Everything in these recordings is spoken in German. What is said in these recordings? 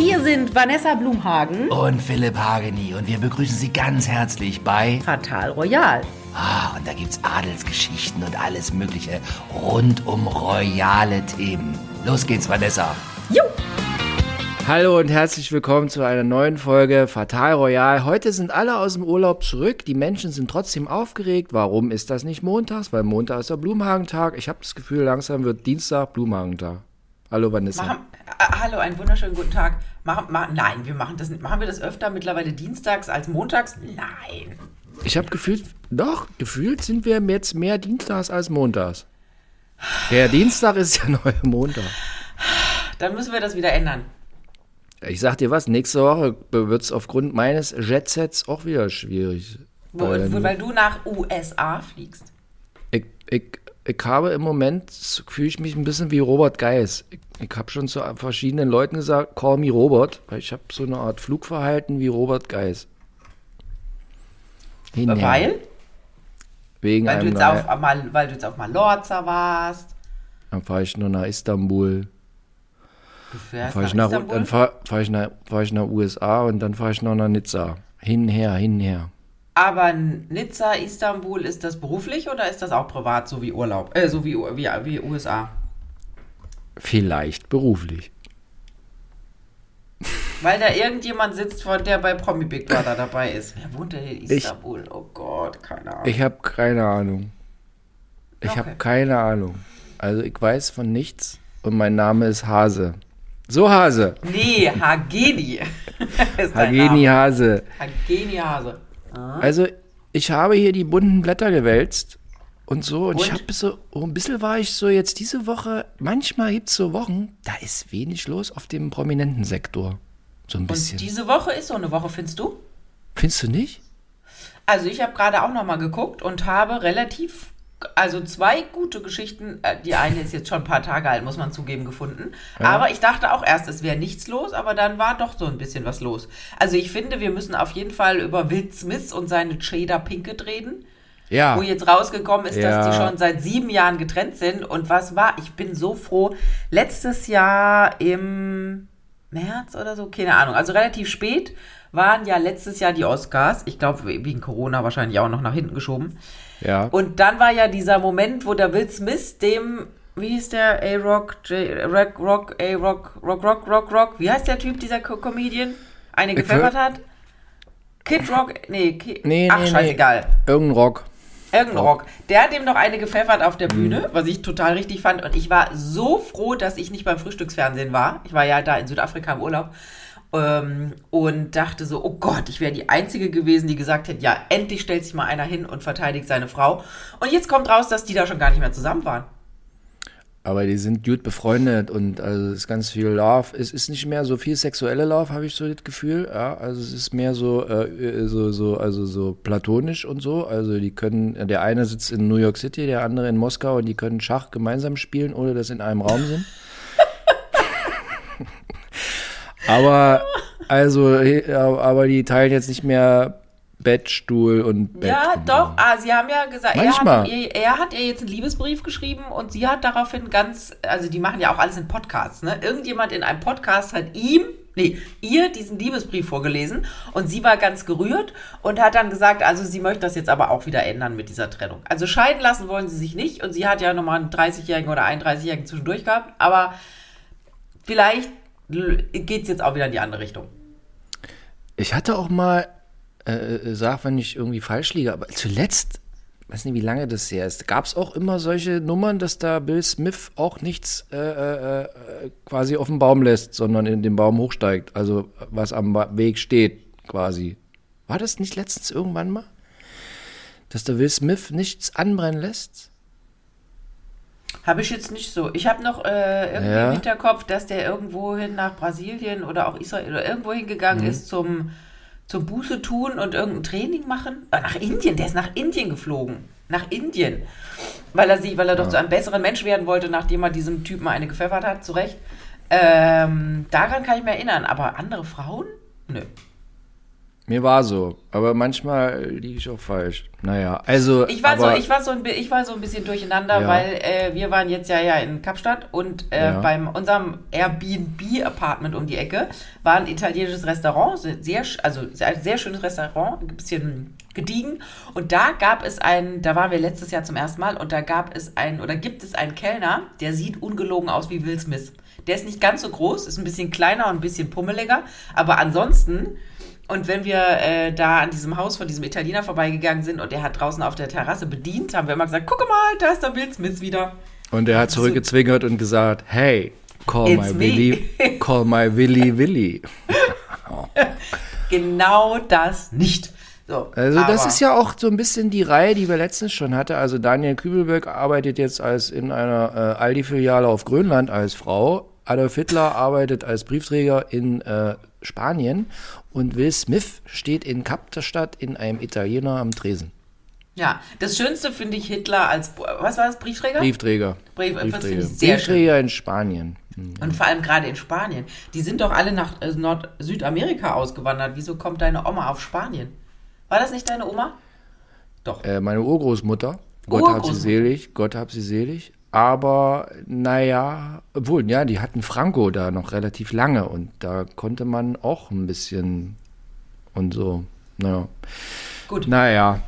Hier sind Vanessa Blumhagen und Philipp Hageni und wir begrüßen Sie ganz herzlich bei Fatal Royal. Ah, und da gibt's Adelsgeschichten und alles Mögliche rund um royale Themen. Los geht's, Vanessa. Jo! Hallo und herzlich willkommen zu einer neuen Folge Fatal Royal. Heute sind alle aus dem Urlaub zurück. Die Menschen sind trotzdem aufgeregt. Warum ist das nicht montags? Weil Montag ist der Blumenhagentag. Ich habe das Gefühl, langsam wird Dienstag Blumenhagentag. Hallo Vanessa. Machen, hallo, einen wunderschönen guten Tag. Machen, ma, nein, wir machen das nicht. Machen wir das öfter mittlerweile dienstags als montags? Nein. Ich habe gefühlt, doch, gefühlt sind wir jetzt mehr Dienstags als Montags. Der Dienstag ist der neue Montag. Dann müssen wir das wieder ändern. Ich sag dir was, nächste Woche wird es aufgrund meines Jetsets auch wieder schwierig. Wo, wo, weil du nach USA fliegst. Ich, ich, ich habe im Moment, fühle ich mich ein bisschen wie Robert Geis. Ich, ich habe schon zu verschiedenen Leuten gesagt, call me Robert, weil ich habe so eine Art Flugverhalten wie Robert Geis. Hinher. Weil? Wegen weil, du jetzt auf, mal, weil du jetzt auf Mallorca warst. Dann fahre ich nur nach Istanbul. Du fährst Dann fahre ich, nach nach, Istanbul? dann fahr, fahr ich, nach, fahr ich nach USA und dann fahre ich noch nach Nizza. Hinher, hinher. Aber Nizza, Istanbul, ist das beruflich oder ist das auch privat, so wie Urlaub? Äh, so wie, wie, wie USA? Vielleicht beruflich. Weil da irgendjemand sitzt, von der bei Promi Big Brother dabei ist. Wer wohnt denn in Istanbul? oh Gott, keine Ahnung. Ich habe keine Ahnung. Ich Okay. habe keine Ahnung. Also ich weiß von nichts und mein Name ist Hase. So Hase. nee, Hageni. Hageni. Hase. Hageni Hase. Also ich habe hier die bunten Blätter gewälzt und so und, ich Und? habe so oh, ein bisschen war ich so jetzt diese Woche. Manchmal gibt es so Wochen, da ist wenig los auf dem prominenten Sektor. So ein bisschen. Und diese Woche ist so eine Woche, findest du? Findest du nicht? Also ich habe gerade auch noch mal geguckt und habe relativ, also zwei gute Geschichten. äh, Die eine ist jetzt schon ein paar Tage alt, muss man zugeben, gefunden. Aber ich dachte auch erst, es wäre nichts los, aber dann war doch so ein bisschen was los. Also ich finde, wir müssen auf jeden Fall über Will Smith und seine Jada Pinkett reden. Ja. Wo jetzt rausgekommen ist, dass Ja. die schon seit sieben Jahren getrennt sind. Und was war? Ich bin so froh. Letztes Jahr im März oder so, keine Ahnung. Also relativ spät waren ja letztes Jahr die Oscars. Ich glaube, wegen Corona wahrscheinlich auch noch nach hinten geschoben. Ja. Und dann war ja dieser Moment, wo der Will Smith dem, wie hieß der, A-Rock, J- Rock, Rock, A-Rock, Rock, Rock, Rock, Rock, wie heißt der Typ, dieser Co Comedian? Eine Ich gepfeffert hat? Kid Rock, nee, Ki Nee, ach, nee, nee. scheißegal. Irgendein Rock. Irgendein Rock. Der hat dem noch eine gepfeffert auf der Bühne, was ich total richtig fand. Und ich war so froh, dass ich nicht beim Frühstücksfernsehen war. Ich war ja da in Südafrika im Urlaub. Ähm, und dachte so, oh Gott, ich wäre die Einzige gewesen, die gesagt hätte, ja, endlich stellt sich mal einer hin und verteidigt seine Frau. Und jetzt kommt raus, dass die da schon gar nicht mehr zusammen waren. Aber die sind gut befreundet und also es ist ganz viel Love. Es ist nicht mehr so viel sexuelle Love, habe ich so das Gefühl. Ja, also es ist mehr so, äh, so, so, also so platonisch und so. Also die können, der eine sitzt in New York City, der andere in Moskau und die können Schach gemeinsam spielen, ohne dass sie in einem Raum sind. aber also, aber die teilen jetzt nicht mehr Bettstuhl und Bett. Ja, doch. Ah, sie haben ja gesagt, er Manchmal. hat, ihr, er hat ihr jetzt einen Liebesbrief geschrieben und sie hat daraufhin ganz, also die machen ja auch alles in Podcasts, ne? Irgendjemand in einem Podcast hat ihm, nee, ihr diesen Liebesbrief vorgelesen und sie war ganz gerührt und hat dann gesagt, also sie möchte das jetzt aber auch wieder ändern mit dieser Trennung. Also scheiden lassen wollen sie sich nicht und sie hat ja nochmal einen 30-Jährigen oder 31-Jährigen zwischendurch gehabt, aber vielleicht geht es jetzt auch wieder in die andere Richtung. Ich hatte auch mal, äh, sag, wenn ich irgendwie falsch liege, aber zuletzt, weiß nicht, wie lange das her ist, gab es auch immer solche Nummern, dass da Bill Smith auch nichts äh, äh, äh, quasi auf den Baum lässt, sondern in den Baum hochsteigt. Also was am Weg steht, quasi. War das nicht letztens irgendwann mal? Dass der Will Smith nichts anbrennen lässt? Habe ich jetzt nicht so. Ich habe noch äh, irgendwie Ja. im Hinterkopf, dass der irgendwo hin nach Brasilien oder auch Israel oder irgendwo hingegangen Mhm. ist zum, zum Buße tun und irgendein Training machen. Ah, nach Indien, der ist nach Indien geflogen. Nach Indien. Weil er sie, weil er doch zu einem besseren Mensch werden wollte, nachdem er diesem Typen eine gepfeffert hat, zu Recht. Ähm, daran kann ich mich erinnern. Aber andere Frauen? Nö. Mir war so, aber manchmal liege ich auch falsch. Naja, also. Ich war, aber, so, ich, war so ein, ich war so ein bisschen durcheinander, Ja. weil äh, wir waren jetzt ja, ja in Kapstadt und äh, Ja. beim unserem Airbnb-Apartment um die Ecke war ein italienisches Restaurant, se- sehr, also ein sehr schönes Restaurant, ein bisschen gediegen. Und da gab es einen, da waren wir letztes Jahr zum ersten Mal und da gab es einen, oder gibt es einen Kellner, der sieht ungelogen aus wie Will Smith. Der ist nicht ganz so groß, ist ein bisschen kleiner und ein bisschen pummeliger, aber ansonsten und wenn wir äh, da an diesem Haus von diesem Italiener vorbeigegangen sind und er hat draußen auf der Terrasse bedient, haben wir immer gesagt, guck mal, da ist der Will Smith wieder. Und er hat zurückgezwinkert und gesagt, hey, call It's my me. Willy, call my Willy Willy. Genau das nicht. So, Also das ist ja auch so ein bisschen die Reihe, die wir letztens schon hatten. Also Daniel Kübelberg arbeitet jetzt als in einer äh, Aldi-Filiale auf Grönland als Frau. Adolf Hitler arbeitet als Briefträger in äh, Spanien. Und Will Smith steht in Kapstadt in einem Italiener am Tresen. Ja, das Schönste finde ich Hitler als, was war das, Briefträger? Briefträger. Brief- Briefträger, Briefträger in Spanien. Und vor allem gerade in Spanien. Die sind doch alle nach äh, Nord-Südamerika ausgewandert. Wieso kommt deine Oma auf Spanien? War das nicht deine Oma? Doch. Äh, meine Urgroßmutter, Gott hab sie selig, Gott hab sie selig. Aber naja, obwohl, ja, die hatten Franco da noch relativ lange und da konnte man auch ein bisschen und so. Naja. Gut. Naja,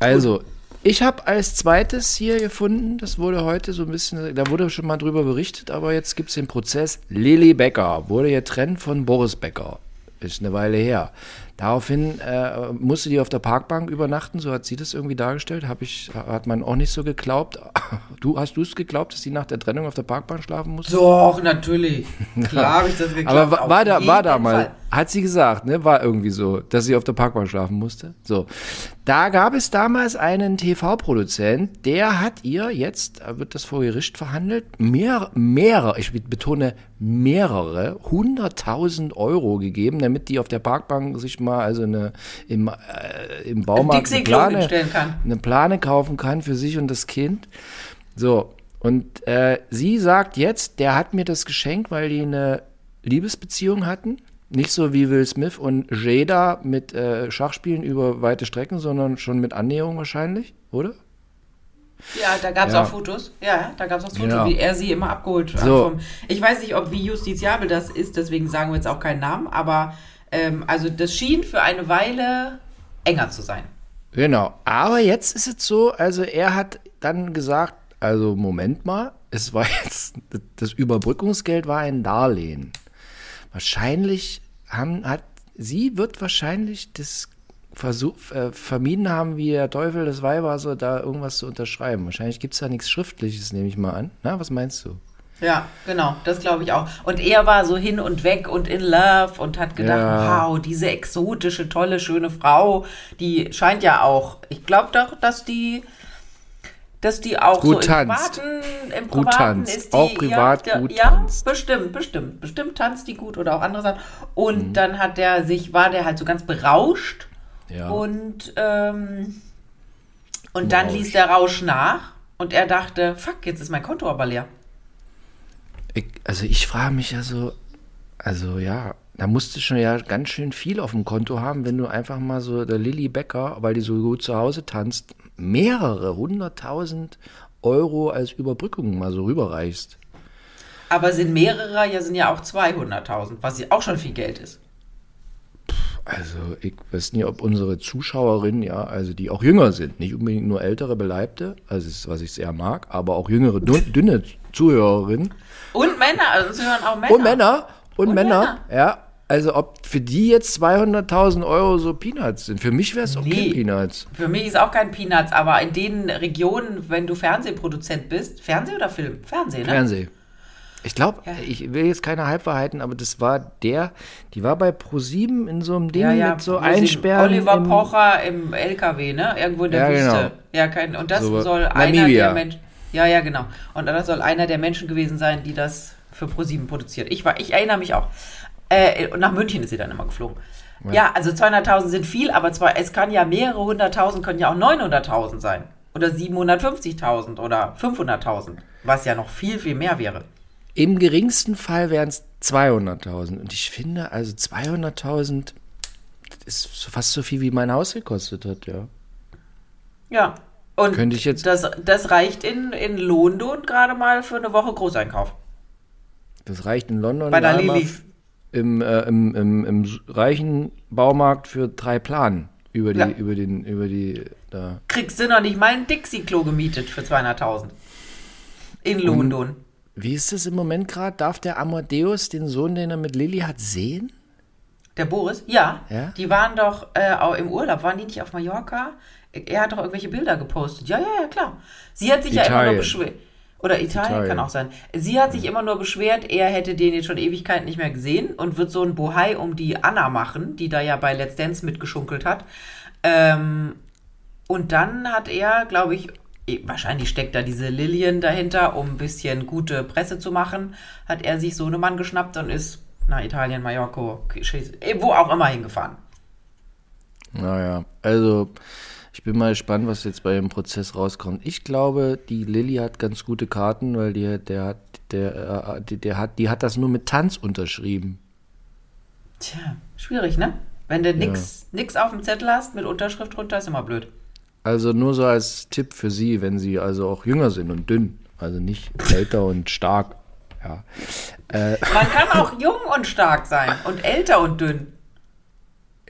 also, ich habe als zweites hier gefunden, das wurde heute so ein bisschen, da wurde schon mal drüber berichtet, aber jetzt gibt es den Prozess. Lilly Becker wurde getrennt von Boris Becker. Ist eine Weile her. Daraufhin äh, musste die auf der Parkbank übernachten, so hat sie das irgendwie dargestellt. Hab ich, hat man auch nicht so geglaubt. Du, hast du es geglaubt, dass sie nach der Trennung auf der Parkbank schlafen musste? Doch, natürlich. Klar habe ich das geglaubt. Aber war, war da, war da mal, hat sie gesagt, ne, war irgendwie so, dass sie auf der Parkbank schlafen musste. So. Da gab es damals einen TV-Produzent, der hat ihr, jetzt wird das vor Gericht verhandelt, mehr, mehrere, ich betone mehrere, hunderttausend Euro gegeben, damit die auf der Parkbank sich mal, also eine, im, äh, im Baumarkt eine Plane, eine Plane kaufen kann für sich und das Kind. So, und äh, sie sagt jetzt, der hat mir das geschenkt, weil die eine Liebesbeziehung hatten. Nicht so wie Will Smith und Jada mit äh, Schachspielen über weite Strecken, sondern schon mit Annäherung wahrscheinlich, oder? Ja, da gab es Ja. auch Fotos. Ja, da gab es auch Fotos, Ja. wie er sie immer abgeholt hat. So. Ich weiß nicht, ob wie justiziabel das ist, deswegen sagen wir jetzt auch keinen Namen, aber ähm, also das schien für eine Weile enger zu sein. Genau. Aber jetzt ist es so, also er hat dann gesagt, also Moment mal, es war jetzt, das Überbrückungsgeld war ein Darlehen. Wahrscheinlich haben, hat, sie wird wahrscheinlich das Versuch, äh, vermieden haben, wie der Teufel das Weihwasser, so da irgendwas zu unterschreiben. Wahrscheinlich gibt es da nichts Schriftliches, nehme ich mal an. Na, was meinst du? Ja, genau, das glaube ich auch. Und er war so hin und weg und in love und hat gedacht, Ja. wow, diese exotische, tolle, schöne Frau, die scheint ja auch, ich glaube doch, dass die, dass die auch Gut so im tanzt. Privaten, im Gut Privaten tanzt. ist die, Auch privat ja, gut ja, tanzt. bestimmt, bestimmt, bestimmt tanzt die gut oder auch andere Sachen. Und Mhm. dann hat der sich, war der halt so ganz berauscht Ja. und, ähm, und dann Rausch. ließ der Rausch nach und er dachte, fuck, jetzt ist mein Konto aber leer. Ich, also ich frage mich ja so, also ja, da musst du schon ja ganz schön viel auf dem Konto haben, wenn du einfach mal so der Lilly Becker, weil die so gut zu Hause tanzt, mehrere hunderttausend Euro als Überbrückung mal so rüberreichst. Aber sind mehrere, ja, sind ja auch 200.000, was ja auch schon viel Geld ist. Also ich weiß nicht, ob unsere Zuschauerinnen, ja, also die auch jünger sind, nicht unbedingt nur ältere Beleibte, also ist, was ich sehr mag, aber auch jüngere, dünne Zuhörerinnen Und Männer, also es hören auch Männer. und Männer und, Und Männer, Männer. ja. Also ob für die jetzt 200.000 Euro so Peanuts sind. Für mich wäre es auch Nee. kein Peanuts. Für mich ist auch kein Peanuts, aber in den Regionen, wenn du Fernsehproduzent bist, Fernseh oder Film? Fernseh, ne? Fernseh. Ich glaube, Ja. ich will jetzt keine Halbwahrheiten, aber das war der, die war bei Pro7 in so einem Ding Ja, ja, mit so Einsperren. Oliver im- Pocher im LKW, ne? Irgendwo in der Ja, Wüste. genau. Ja, kein, und das So, soll einer Namibia. der Menschen. Ja, ja, genau. Und das soll einer der Menschen gewesen sein, die das für ProSieben produziert. Ich war, ich erinnere mich auch. Äh, und nach München ist sie dann immer geflogen. Ja, also 200.000 sind viel, aber zwar, es kann ja mehrere hunderttausend, können ja auch 900.000 sein. Oder 750.000 oder 500.000, was ja noch viel, viel mehr wäre. Im geringsten Fall wären es 200.000. Und ich finde, also 200.000, das ist fast so viel, wie mein Haus gekostet hat, ja. Ja. Und Könnte ich jetzt- das, das reicht in, in London gerade mal für eine Woche Großeinkauf. Das reicht in London Bei der f- im, äh, im, im, im reichen Baumarkt für drei Planen über die, Ja. über den, über die, da. Kriegst du noch nicht mal ein Dixie-Klo gemietet für 200.000. In London. Wie ist das im Moment gerade? Darf der Amadeus den Sohn, den er mit Lilly hat, sehen? Der Boris? Ja. Ja? Die waren doch äh, auch im Urlaub. Waren die nicht auf Mallorca? Er hat doch irgendwelche Bilder gepostet. Ja, ja, ja, klar. Sie hat sich ja immer Italien. nur beschwert. Oder Italien, Italien. kann auch sein. Sie hat sich immer nur beschwert, er hätte den jetzt schon Ewigkeiten nicht mehr gesehen und wird so ein Bohai um die Anna machen, die da ja bei Let's Dance mitgeschunkelt hat. Ähm, und dann hat er, glaube ich, eh, wahrscheinlich steckt da diese Lilien dahinter, um ein bisschen gute Presse zu machen, hat er sich so einen Mann geschnappt und ist nach Italien, Mallorca, eh, wo auch immer hingefahren. Naja, also ich bin mal gespannt, was jetzt bei dem Prozess rauskommt. Ich glaube, die Lilly hat ganz gute Karten, weil die, der hat, der, äh, die, der hat, die hat das nur mit Tanz unterschrieben. Tja, schwierig, ne? Wenn du nix, nix auf dem Zettel hast mit Unterschrift drunter, ist immer blöd. Also nur so als Tipp für Sie, wenn Sie also auch jünger sind und dünn, also nicht älter und stark. Ja. Man kann auch jung und stark sein und älter und dünn.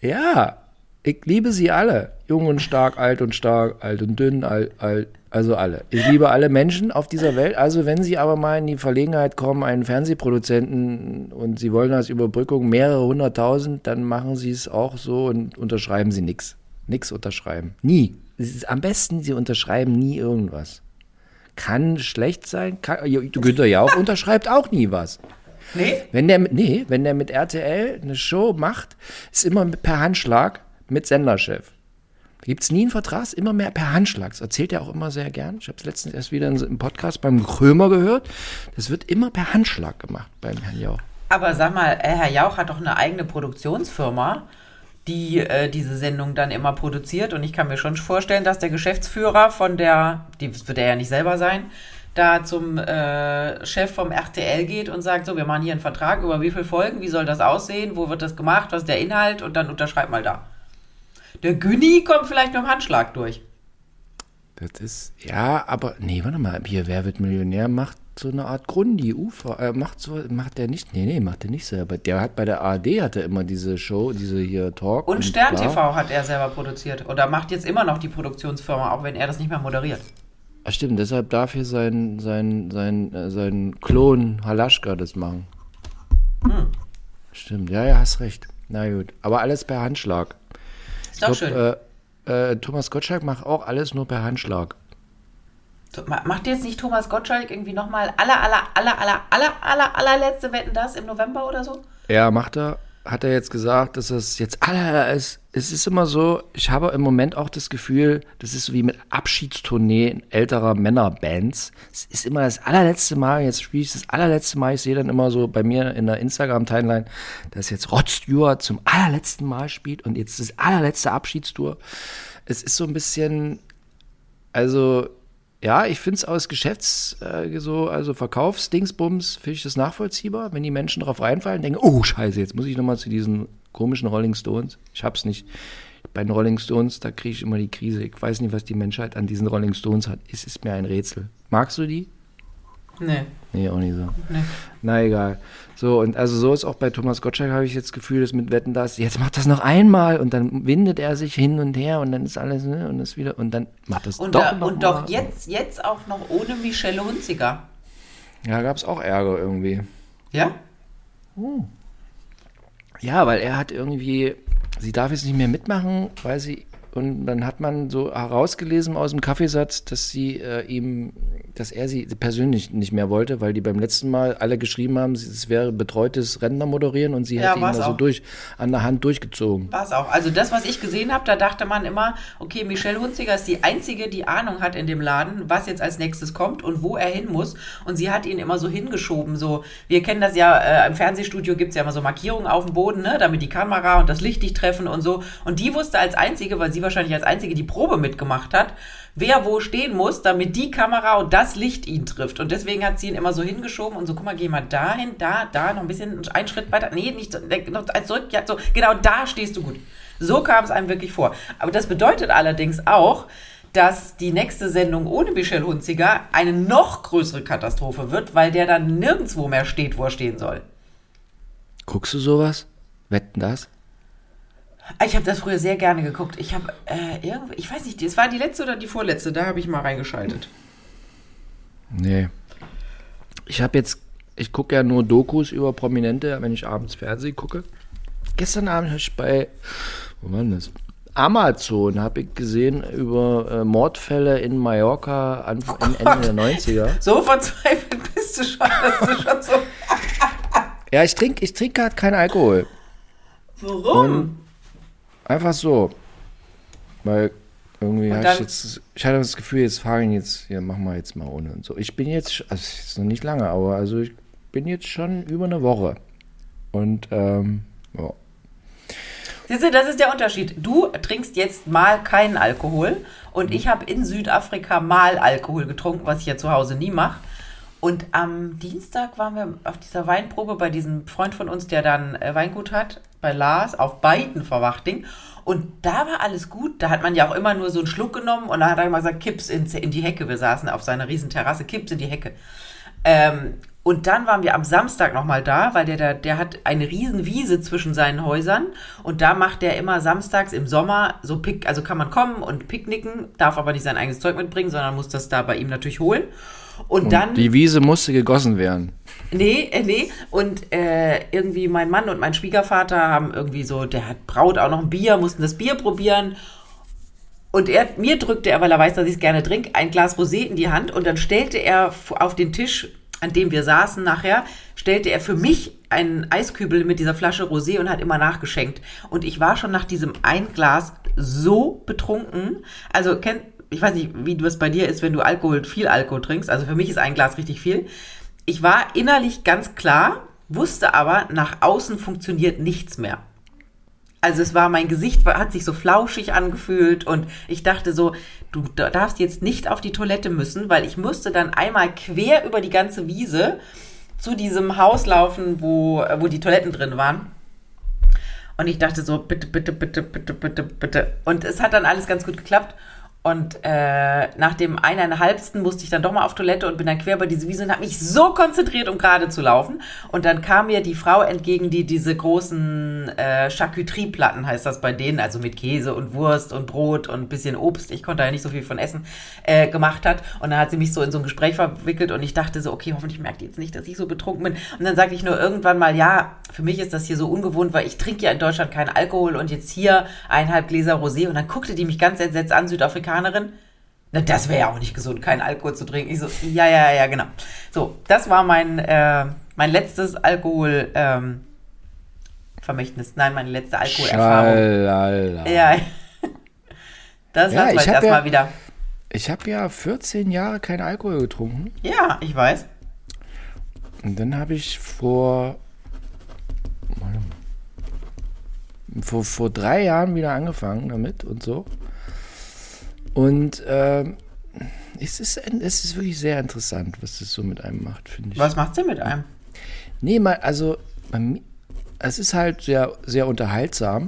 Ja, ich liebe sie alle. Jung und stark, alt und stark, alt und dünn, alt, alt, also alle. Ich liebe alle Menschen auf dieser Welt. Also wenn Sie aber mal in die Verlegenheit kommen, einen Fernsehproduzenten und Sie wollen als Überbrückung mehrere hunderttausend, dann machen Sie es auch so und unterschreiben Sie nichts. Nichts unterschreiben. Nie. Am besten, Sie unterschreiben nie irgendwas. Kann schlecht sein. Kann, Günther Jauch unterschreibt auch nie was. Nee? Wenn der mit, nee, wenn der mit RTL eine Show macht, ist immer per Handschlag mit Senderchef. Gibt es nie einen Vertrag, immer mehr per Handschlag. Das erzählt er auch immer sehr gern. Ich habe es letztens erst wieder im Podcast beim Krömer gehört. Das wird immer per Handschlag gemacht beim Herrn Jauch. Aber sag mal, äh, Herr Jauch hat doch eine eigene Produktionsfirma, die äh, diese Sendung dann immer produziert. Und ich kann mir schon vorstellen, dass der Geschäftsführer von der, die das wird er ja nicht selber sein, da zum äh, Chef vom RTL geht und sagt, so, wir machen hier einen Vertrag über wie viele Folgen, wie soll das aussehen, wo wird das gemacht, was ist der Inhalt und dann unterschreib mal da. Der Günni kommt vielleicht mit dem Handschlag durch. Das ist, ja, aber, nee, warte mal, hier, wer wird Millionär, macht so eine Art Grundi, Ufer, äh, macht so, macht der nicht, nee, nee, macht der nicht selber. Der hat bei der ARD, hat er immer diese Show, diese hier Talk. Und Stern bla. TV hat er selber produziert. Oder macht jetzt immer noch die Produktionsfirma, auch wenn er das nicht mehr moderiert. Ach stimmt, deshalb darf hier sein, sein, sein, äh, sein Klon Halaschka das machen. Hm. Stimmt, ja, ja, hast recht. Na gut, aber alles per Handschlag. Doch Ich schön. glaub, äh, äh, Thomas Gottschalk macht auch alles nur per Handschlag. Macht jetzt nicht Thomas Gottschalk irgendwie nochmal aller, aller, aller, aller, aller, aller, allerletzte Wetten das im November oder so? Ja, macht er. Hat er jetzt gesagt, dass es jetzt aller ist. Es ist immer so, ich habe im Moment auch das Gefühl, das ist so wie mit Abschiedstournee älterer Männerbands. Es ist immer das allerletzte Mal, jetzt spiele ich das allerletzte Mal, ich sehe dann immer so bei mir in der Instagram-Timeline, dass jetzt Rod Stewart zum allerletzten Mal spielt und jetzt das allerletzte Abschiedstour. Es ist so ein bisschen, also ja, ich finde es aus Geschäfts, äh, so, also Verkaufsdingsbums, finde ich das nachvollziehbar, wenn die Menschen darauf reinfallen, denken, oh Scheiße, jetzt muss ich nochmal zu diesen komischen Rolling Stones. Ich hab's nicht. Bei den Rolling Stones, da kriege ich immer die Krise. Ich weiß nicht, was die Menschheit an diesen Rolling Stones hat. Es ist mir ein Rätsel. Magst du die? Nee, Nee, auch nicht so. nee. Na egal. So, und also so ist auch bei Thomas Gottschalk, habe ich jetzt das Gefühl, dass mit Wetten das, jetzt macht das noch einmal und dann windet er sich hin und her und dann ist alles, ne, und das wieder, und dann macht das Und, doch da, und doch jetzt, jetzt auch noch ohne Michelle Hunziger. Ja, gab es auch Ärger irgendwie. Ja? Ja, weil er hat irgendwie, sie darf jetzt nicht mehr mitmachen, weil sie, und dann hat man so herausgelesen aus dem Kaffeesatz, dass sie äh, ihm, dass er sie persönlich nicht mehr wollte, weil die beim letzten Mal alle geschrieben haben, es wäre betreutes Rentner moderieren und sie Ja, hätte ihn da so durch, an der Hand durchgezogen. War es auch. Also das, was ich gesehen habe, da dachte man immer, okay, Michelle Hunziger ist die Einzige, die Ahnung hat in dem Laden, was jetzt als nächstes kommt und wo er hin muss. Und sie hat ihn immer so hingeschoben. So, wir kennen das ja, äh, im Fernsehstudio gibt es ja immer so Markierungen auf dem Boden, ne, damit die Kamera und das Licht dich treffen und so. Und die wusste als Einzige, weil sie wahrscheinlich als Einzige die Probe mitgemacht hat, wer wo stehen muss, damit die Kamera und das Licht ihn trifft. Und deswegen hat sie ihn immer so hingeschoben und so, guck mal, geh mal dahin, da, da, noch ein bisschen, einen Schritt weiter. Nee, nicht noch zurück, ja, so, genau da stehst du gut. So kam es einem wirklich vor. Aber das bedeutet allerdings auch, dass die nächste Sendung ohne Michel Hunziger eine noch größere Katastrophe wird, weil der dann nirgendwo mehr steht, wo er stehen soll. Guckst du sowas? Wetten das? Ich habe das früher sehr gerne geguckt. Ich habe äh, irgendwie, ich weiß nicht, es war die letzte oder die vorletzte, da habe ich mal reingeschaltet. Nee. Ich habe jetzt, ich gucke ja nur Dokus über Prominente, wenn ich abends Fernsehen gucke. Gestern Abend habe ich bei, wo war denn das? Amazon habe ich gesehen über äh, Mordfälle in Mallorca an, Oh Ende der 90er. So verzweifelt bist du schon, dass du schon so. Ja, ich trinke ich trink gerade keinen Alkohol. Warum? Einfach so. Weil irgendwie hatte ich jetzt, ich hatte das Gefühl, jetzt fahren jetzt, ja, machen wir jetzt mal ohne und so. Ich bin jetzt, also ist noch nicht lange, aber also ich bin jetzt schon über eine Woche. Und, ähm, ja. Siehst du, das ist der Unterschied. Du trinkst jetzt mal keinen Alkohol und ich habe in Südafrika mal Alkohol getrunken, was ich ja zu Hause nie mache. Und am Dienstag waren wir auf dieser Weinprobe bei diesem Freund von uns, der dann äh, Weingut hat, bei Lars, auf beiden Verwachting. Und da war alles gut. Da hat man ja auch immer nur so einen Schluck genommen und da hat er immer gesagt, kipp's in, in die Hecke. Wir saßen auf seiner riesen Terrasse, kipp's in die Hecke. Ähm, und dann waren wir am Samstag nochmal da, weil der, der, der hat eine riesen Wiese zwischen seinen Häusern und da macht der immer samstags im Sommer so Pick, also kann man kommen und picknicken, darf aber nicht sein eigenes Zeug mitbringen, sondern muss das da bei ihm natürlich holen. Und, Und dann, die Wiese musste gegossen werden. nee, äh, nee, und äh, irgendwie mein Mann und mein Schwiegervater haben irgendwie so, der hat braut auch noch ein Bier, mussten das Bier probieren und er, mir drückte er, weil er weiß, dass ich es gerne trinke, ein Glas Rosé in die Hand und dann stellte er auf den Tisch, an dem wir saßen nachher, stellte er für mich einen Eiskübel mit dieser Flasche Rosé und hat immer nachgeschenkt. Und ich war schon nach diesem ein Glas so betrunken. Also, kennt, ich weiß nicht, wie das bei dir ist, wenn du Alkohol, viel Alkohol trinkst. Also für mich ist ein Glas richtig viel. Ich war innerlich ganz klar, wusste aber, nach außen funktioniert nichts mehr. Also es war, mein Gesicht hat sich so flauschig angefühlt und ich dachte so, du da- darfst jetzt nicht auf die Toilette müssen, weil ich musste dann einmal quer über die ganze Wiese zu diesem Haus laufen, wo, wo die Toiletten drin waren. Und ich dachte so, bitte, bitte, bitte, bitte, bitte, bitte. Und es hat dann alles ganz gut geklappt. Und äh, nach dem eineinhalbsten musste ich dann doch mal auf Toilette und bin dann quer über diese Wiese und habe mich so konzentriert, um gerade zu laufen. Und dann kam mir die Frau entgegen, die diese großen äh, Charcuterie-Platten, heißt das bei denen, also mit Käse und Wurst und Brot und bisschen Obst, ich konnte ja nicht so viel von essen, äh, gemacht hat. Und dann hat sie mich so in so ein Gespräch verwickelt und ich dachte so, okay, hoffentlich merkt die jetzt nicht, dass ich so betrunken bin. Und dann sagte ich nur irgendwann mal, ja, für mich ist das hier so ungewohnt, weil ich trinke ja in Deutschland keinen Alkohol und jetzt hier eineinhalb Gläser Rosé. Und dann guckte die mich ganz entsetzt an, Südafrikanerin. Na, das wäre ja auch nicht gesund, keinen Alkohol zu trinken. Ich so, ja, ja, ja, genau. So, das war mein, äh, mein letztes Alkohol, ähm, Vermächtnis. Nein, meine letzte Alkoholerfahrung. Schalala. Ja. Das Ja, lassen wir ich jetzt erstmal ja- wieder. Ich habe ja 14 Jahre keinen Alkohol getrunken. Ja, ich weiß. Und dann habe ich vor, vor, vor drei Jahren wieder angefangen damit und so. Und ähm, es, ist, es ist wirklich sehr interessant, was das so mit einem macht, finde ich. Was macht's denn mit einem? Nee, mal, also es ist halt sehr, sehr unterhaltsam.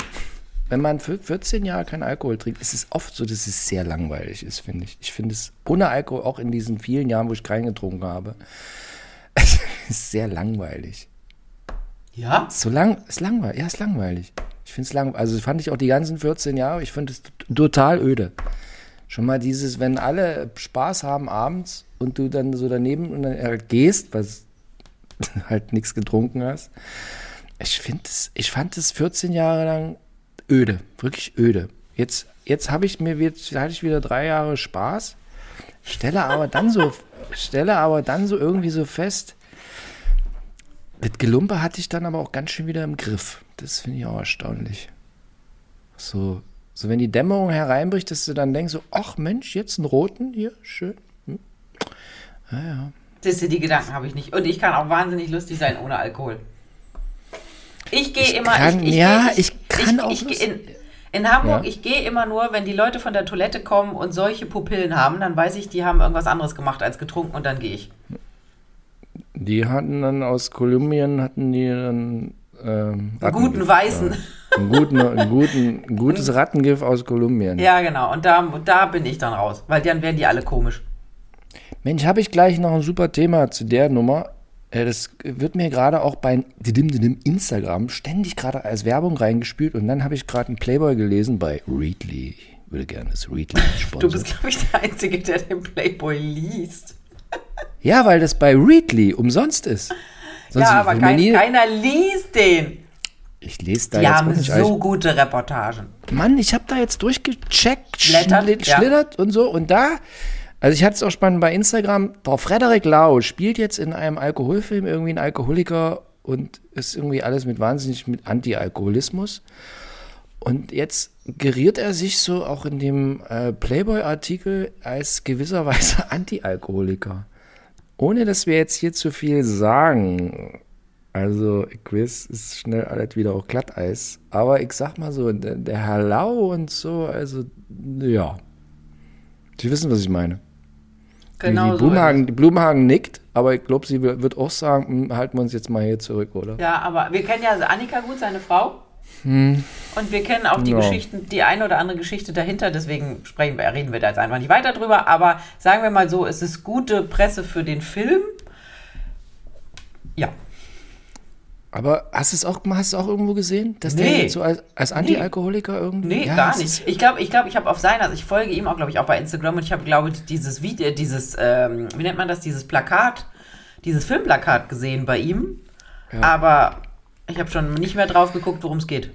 Wenn man für 14 Jahre keinen Alkohol trinkt, ist es oft so, dass es sehr langweilig ist, finde ich. Ich finde es ohne Alkohol, auch in diesen vielen Jahren, wo ich keinen getrunken habe, ist sehr langweilig. Ja? So lang, ist langweilig, ja, ist langweilig. Ich finde es langweilig. Also fand ich auch die ganzen 14 Jahre, ich finde es total öde. Schon mal dieses, wenn alle Spaß haben abends und du dann so daneben und dann äh, gehst, weil du halt nichts getrunken hast. Ich finde ich fand es 14 Jahre lang öde, wirklich öde. Jetzt, jetzt habe ich mir, jetzt hatte ich wieder drei Jahre Spaß, stelle aber dann so, stelle aber dann so irgendwie so fest, das Gelumpe hatte ich dann aber auch ganz schön wieder im Griff. Das finde ich auch erstaunlich. So, so wenn die Dämmerung hereinbricht, dass du dann denkst, so, ach Mensch, jetzt einen roten hier, schön. Hm. Ja, ja. Das die Gedanken habe ich nicht. Und ich kann auch wahnsinnig lustig sein ohne Alkohol. Ich gehe Ich immer. kann- ich, ich ja, geh, ich kann auch ich, in, In Hamburg, Ja. ich gehe immer nur, wenn die Leute von der Toilette kommen und solche Pupillen haben, dann weiß ich, die haben irgendwas anderes gemacht als getrunken und dann gehe ich. Die hatten dann aus Kolumbien, hatten die dann ähm, Einen guten Weißen. Ja. Einen guten, einen guten, ein gutes Rattengift aus Kolumbien. Ja, genau. Und da, da bin ich dann raus, weil dann werden die alle komisch. Mensch, habe ich gleich noch ein super Thema zu der Nummer. Äh, Das wird mir gerade auch bei Instagram ständig gerade als Werbung reingespült und dann habe ich gerade einen Playboy gelesen bei Readly. Ich würde gerne das Readly Du sponsern. bist, glaube ich, der Einzige, der den Playboy liest. Ja, weil das bei Readly umsonst ist. Sonst ja, aber kein, nie- keiner liest den. Ich lese da Die jetzt haben so alles. gute Reportagen. Mann, ich habe da jetzt durchgecheckt, Blättert, schlitt, ja. schlittert und so. Und da, also ich hatte es auch spannend bei Instagram, der Frederik Lau spielt jetzt in einem Alkoholfilm irgendwie ein Alkoholiker und ist irgendwie alles mit wahnsinnig mit Anti-Alkoholismus. Und jetzt geriert er sich so auch in dem äh, Playboy-Artikel als gewisserweise Anti-Alkoholiker. Ohne dass wir jetzt hier zu viel sagen. Also, Quiz ist schnell alles wieder auf Glatteis. Aber ich sag mal so, der, der Herr Lau und so, also, ja. Sie wissen, was ich meine. Genau die, so. ist Blumhagen, die Blumhagen nickt, aber ich glaube, sie wird auch sagen, hm, halten wir uns jetzt mal hier zurück, oder? Ja, aber wir kennen ja Annika gut, seine Frau. Und wir kennen auch die Hm. Ja. Geschichten, die eine oder andere Geschichte dahinter, deswegen sprechen wir, reden wir da jetzt einfach nicht weiter drüber. Aber sagen wir mal so, es ist gute Presse für den Film. Ja. Aber hast du es auch, hast du auch irgendwo gesehen, dass Nee. der so als, als Anti-Alkoholiker irgendwie? Nee, Ja, gar nicht. Ich glaube, ich, glaub, ich habe auf seiner, also ich folge ihm auch, glaube ich, auch bei Instagram und ich habe, glaube ich, dieses Video, dieses, ähm, wie nennt man das, dieses Plakat, dieses Filmplakat gesehen bei ihm. Aber ich habe schon nicht mehr drauf geguckt, worum es geht.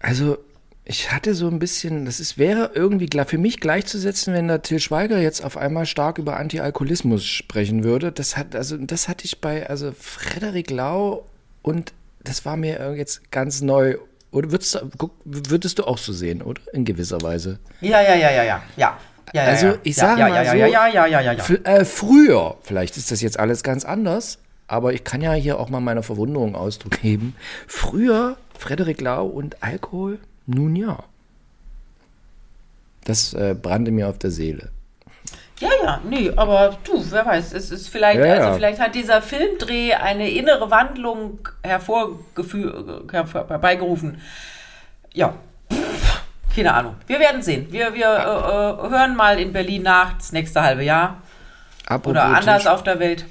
Also, ich hatte so ein bisschen, das ist, wäre irgendwie für mich gleichzusetzen, wenn der Till Schweiger jetzt auf einmal stark über Anti-Alkoholismus sprechen würde. Das hat, also, das hatte ich bei, also, Frederik Lau und das war mir jetzt ganz neu. Oder würdest du, würdest du auch so sehen, oder? In gewisser Weise. Ja, ja, ja, ja, ja, ja. ja, Also, ich sage ja, mal ja, so, ja, ja, ja, ja, ja, ja. Äh, früher, vielleicht ist das jetzt alles ganz anders, aber ich kann ja hier auch mal meiner Verwunderung Ausdruck geben. Früher, Frederik Lau und Alkohol, nun ja. Das äh, brannte mir auf der Seele. Ja, ja, nee, aber du, wer weiß, es ist vielleicht, Ja, also vielleicht hat dieser Filmdreh eine innere Wandlung herbeigerufen. Ja, keine Ahnung. Wir werden sehen. Wir, wir äh, äh, hören mal in Berlin nach, das nächste halbe Jahr. Apropos Oder anders Till, auf der Welt.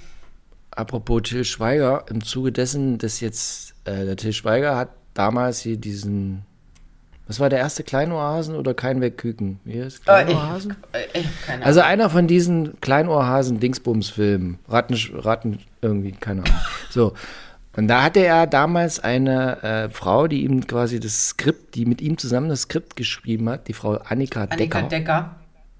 Apropos Till Schweiger, im Zuge dessen, dass jetzt, äh, der Till Schweiger hat damals hier diesen, was war der erste Kleinohrhasen oder kein Wegküken? Wie heißt Äh, Kleinohrhasen? äh, ich, keine Ahnung. Also einer von diesen Kleinohrhasen-Dingsbums-Filmen. Ratten, Ratten, irgendwie, keine Ahnung. So. Und da hatte er damals eine äh, Frau, die ihm quasi das Skript, die mit ihm zusammen das Skript geschrieben hat, die Frau Annika, Annika Decker. Decker.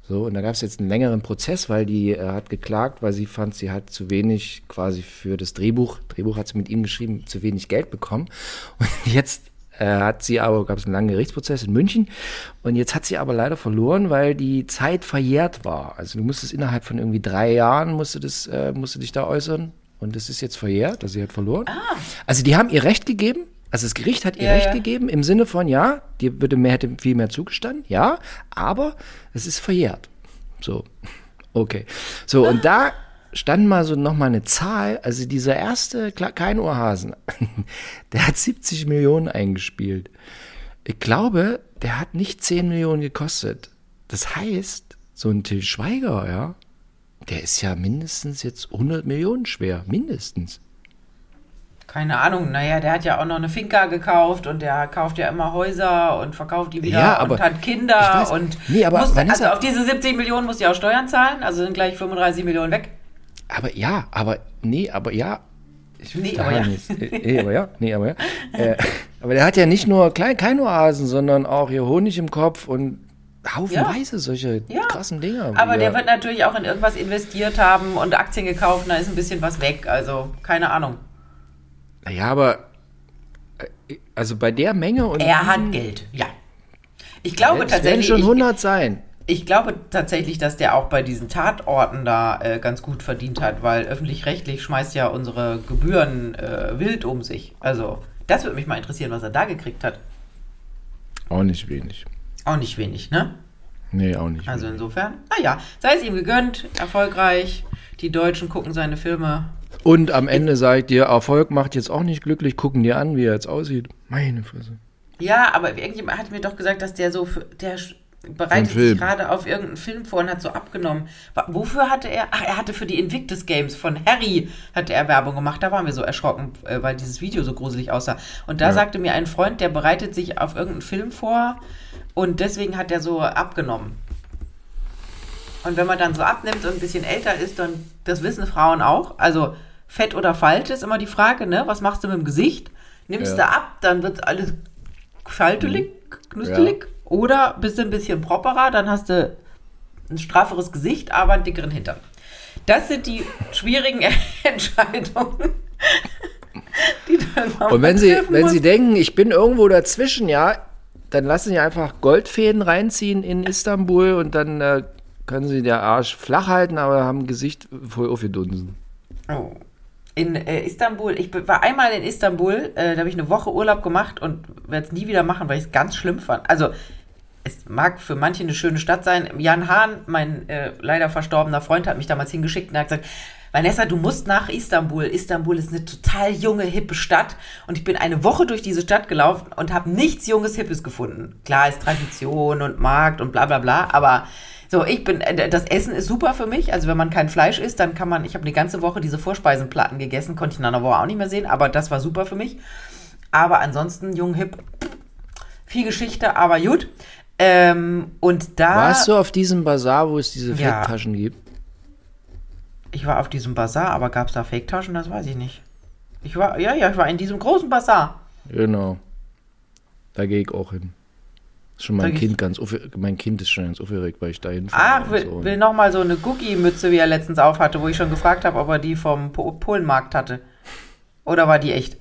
So, und da gab es jetzt einen längeren Prozess, weil die äh, hat geklagt, weil sie fand, sie hat zu wenig quasi für das Drehbuch, Drehbuch hat sie mit ihm geschrieben, zu wenig Geld bekommen. Und jetzt äh, hat sie aber, gab es einen langen Gerichtsprozess in München und jetzt hat sie aber leider verloren, weil die Zeit verjährt war. Also du musstest innerhalb von irgendwie drei Jahren musste das, äh, musste dich da äußern und das ist jetzt verjährt, also sie hat verloren. Also die haben ihr Recht gegeben, also das Gericht hat ihr Ja, Recht ja. gegeben im Sinne von, ja, dir würde mehr, hätte viel mehr zugestanden, ja, aber es ist verjährt. So, okay. So, und da stand mal so nochmal eine Zahl, also dieser erste Kle- Kleinohrhasen, der hat 70 Millionen eingespielt. Ich glaube, der hat nicht 10 Millionen gekostet. Das heißt, so ein Till Schweiger, ja, der ist ja mindestens jetzt 100 Millionen schwer, mindestens. Keine Ahnung, naja, der hat ja auch noch eine Finca gekauft und der kauft ja immer Häuser und verkauft die wieder Ja, und hat Kinder weiß- und Nee, aber muss, also auf diese 70 Millionen muss ja auch Steuern zahlen, also sind gleich 35 Millionen weg. Aber ja, aber nee, aber ja. Ich, Nee, aber ja. Nicht. Äh, Nee, aber ja, nee, aber ja. Äh, aber der hat ja nicht nur klein, keine Oasen, sondern auch hier Honig im Kopf und haufenweise solche Ja. krassen Dinge. Aber der er- wird natürlich auch in irgendwas investiert haben und Aktien gekauft, und da ist ein bisschen was weg, also keine Ahnung. Ja, aber äh, also bei der Menge und Er hat Geld, ja. Ich glaube es werden tatsächlich, schon ich, 100 sein. ich glaube tatsächlich, dass der auch bei diesen Tatorten da äh, ganz gut verdient hat, weil öffentlich-rechtlich schmeißt ja unsere Gebühren äh, wild um sich. Also, das würde mich mal interessieren, was er da gekriegt hat. Auch nicht wenig. Auch nicht wenig, ne? Nee, auch nicht. Also insofern, naja, sei es ihm gegönnt, erfolgreich. Die Deutschen gucken seine Filme. Und am Ende sage ich dir, Erfolg macht jetzt auch nicht glücklich. Gucken dir an, wie er jetzt aussieht. Meine Fresse. Ja, aber irgendjemand hat mir doch gesagt, dass der so, für, der bereitet sich gerade auf irgendeinen Film vor und hat so abgenommen. Wofür hatte er? Ach, er hatte für die Invictus Games von Harry hatte er Werbung gemacht. Da waren wir so erschrocken, äh, weil dieses Video so gruselig aussah. Und da Ja. sagte mir ein Freund, der bereitet sich auf irgendeinen Film vor und deswegen hat er so abgenommen. Und wenn man dann so abnimmt und ein bisschen älter ist, dann, das wissen Frauen auch, also fett oder falsch ist immer die Frage, ne? Was machst du mit dem Gesicht? Nimmst Ja. du ab, dann wird alles faltelig, knüstelig. Oder bist du ein bisschen properer, dann hast du ein strafferes Gesicht, aber einen dickeren Hintern. Das sind die schwierigen Entscheidungen, die irgendwann Und wenn Sie, wenn. Sie denken, ich bin irgendwo dazwischen, ja, dann lassen Sie einfach Goldfäden reinziehen in Istanbul und dann äh, können Sie der Arsch flach halten, aber haben ein Gesicht voll aufgedunsen. Oh. In äh, Istanbul, ich war einmal in Istanbul, äh, da habe ich eine Woche Urlaub gemacht und werde es nie wieder machen, weil ich es ganz schlimm fand. Also, es mag für manche eine schöne Stadt sein. Jan Hahn, mein äh, leider verstorbener Freund, hat mich damals hingeschickt und hat gesagt, Vanessa, du musst nach Istanbul. Istanbul ist eine total junge, hippe Stadt. Und ich bin eine Woche durch diese Stadt gelaufen und habe nichts Junges, Hippes gefunden. Klar ist Tradition und Markt und bla bla bla, aber so, ich bin, äh, das Essen ist super für mich. Also wenn man kein Fleisch isst, dann kann man, ich habe eine ganze Woche diese Vorspeisenplatten gegessen, konnte ich in einer Woche auch nicht mehr sehen, aber das war super für mich. Aber ansonsten, jung, hip, viel Geschichte, aber gut. Ähm, und da, Warst du auf diesem Bazar, wo es diese Ja. Fake-Taschen gibt? ich war auf diesem Bazar, aber gab es da Fake-Taschen? Das weiß ich nicht. Ich war, ja, ja, ich war in diesem großen Bazar. Genau. Da gehe ich auch hin. Ist schon mein Kind ganz mein Kind ist schon ganz aufgeregt, weil ich da hinfahre. Ach, will, so. will noch mal so eine Cookie-Mütze, wie er letztens aufhatte, wo ich schon gefragt habe, ob er die vom po Polenmarkt hatte. Oder war die echt?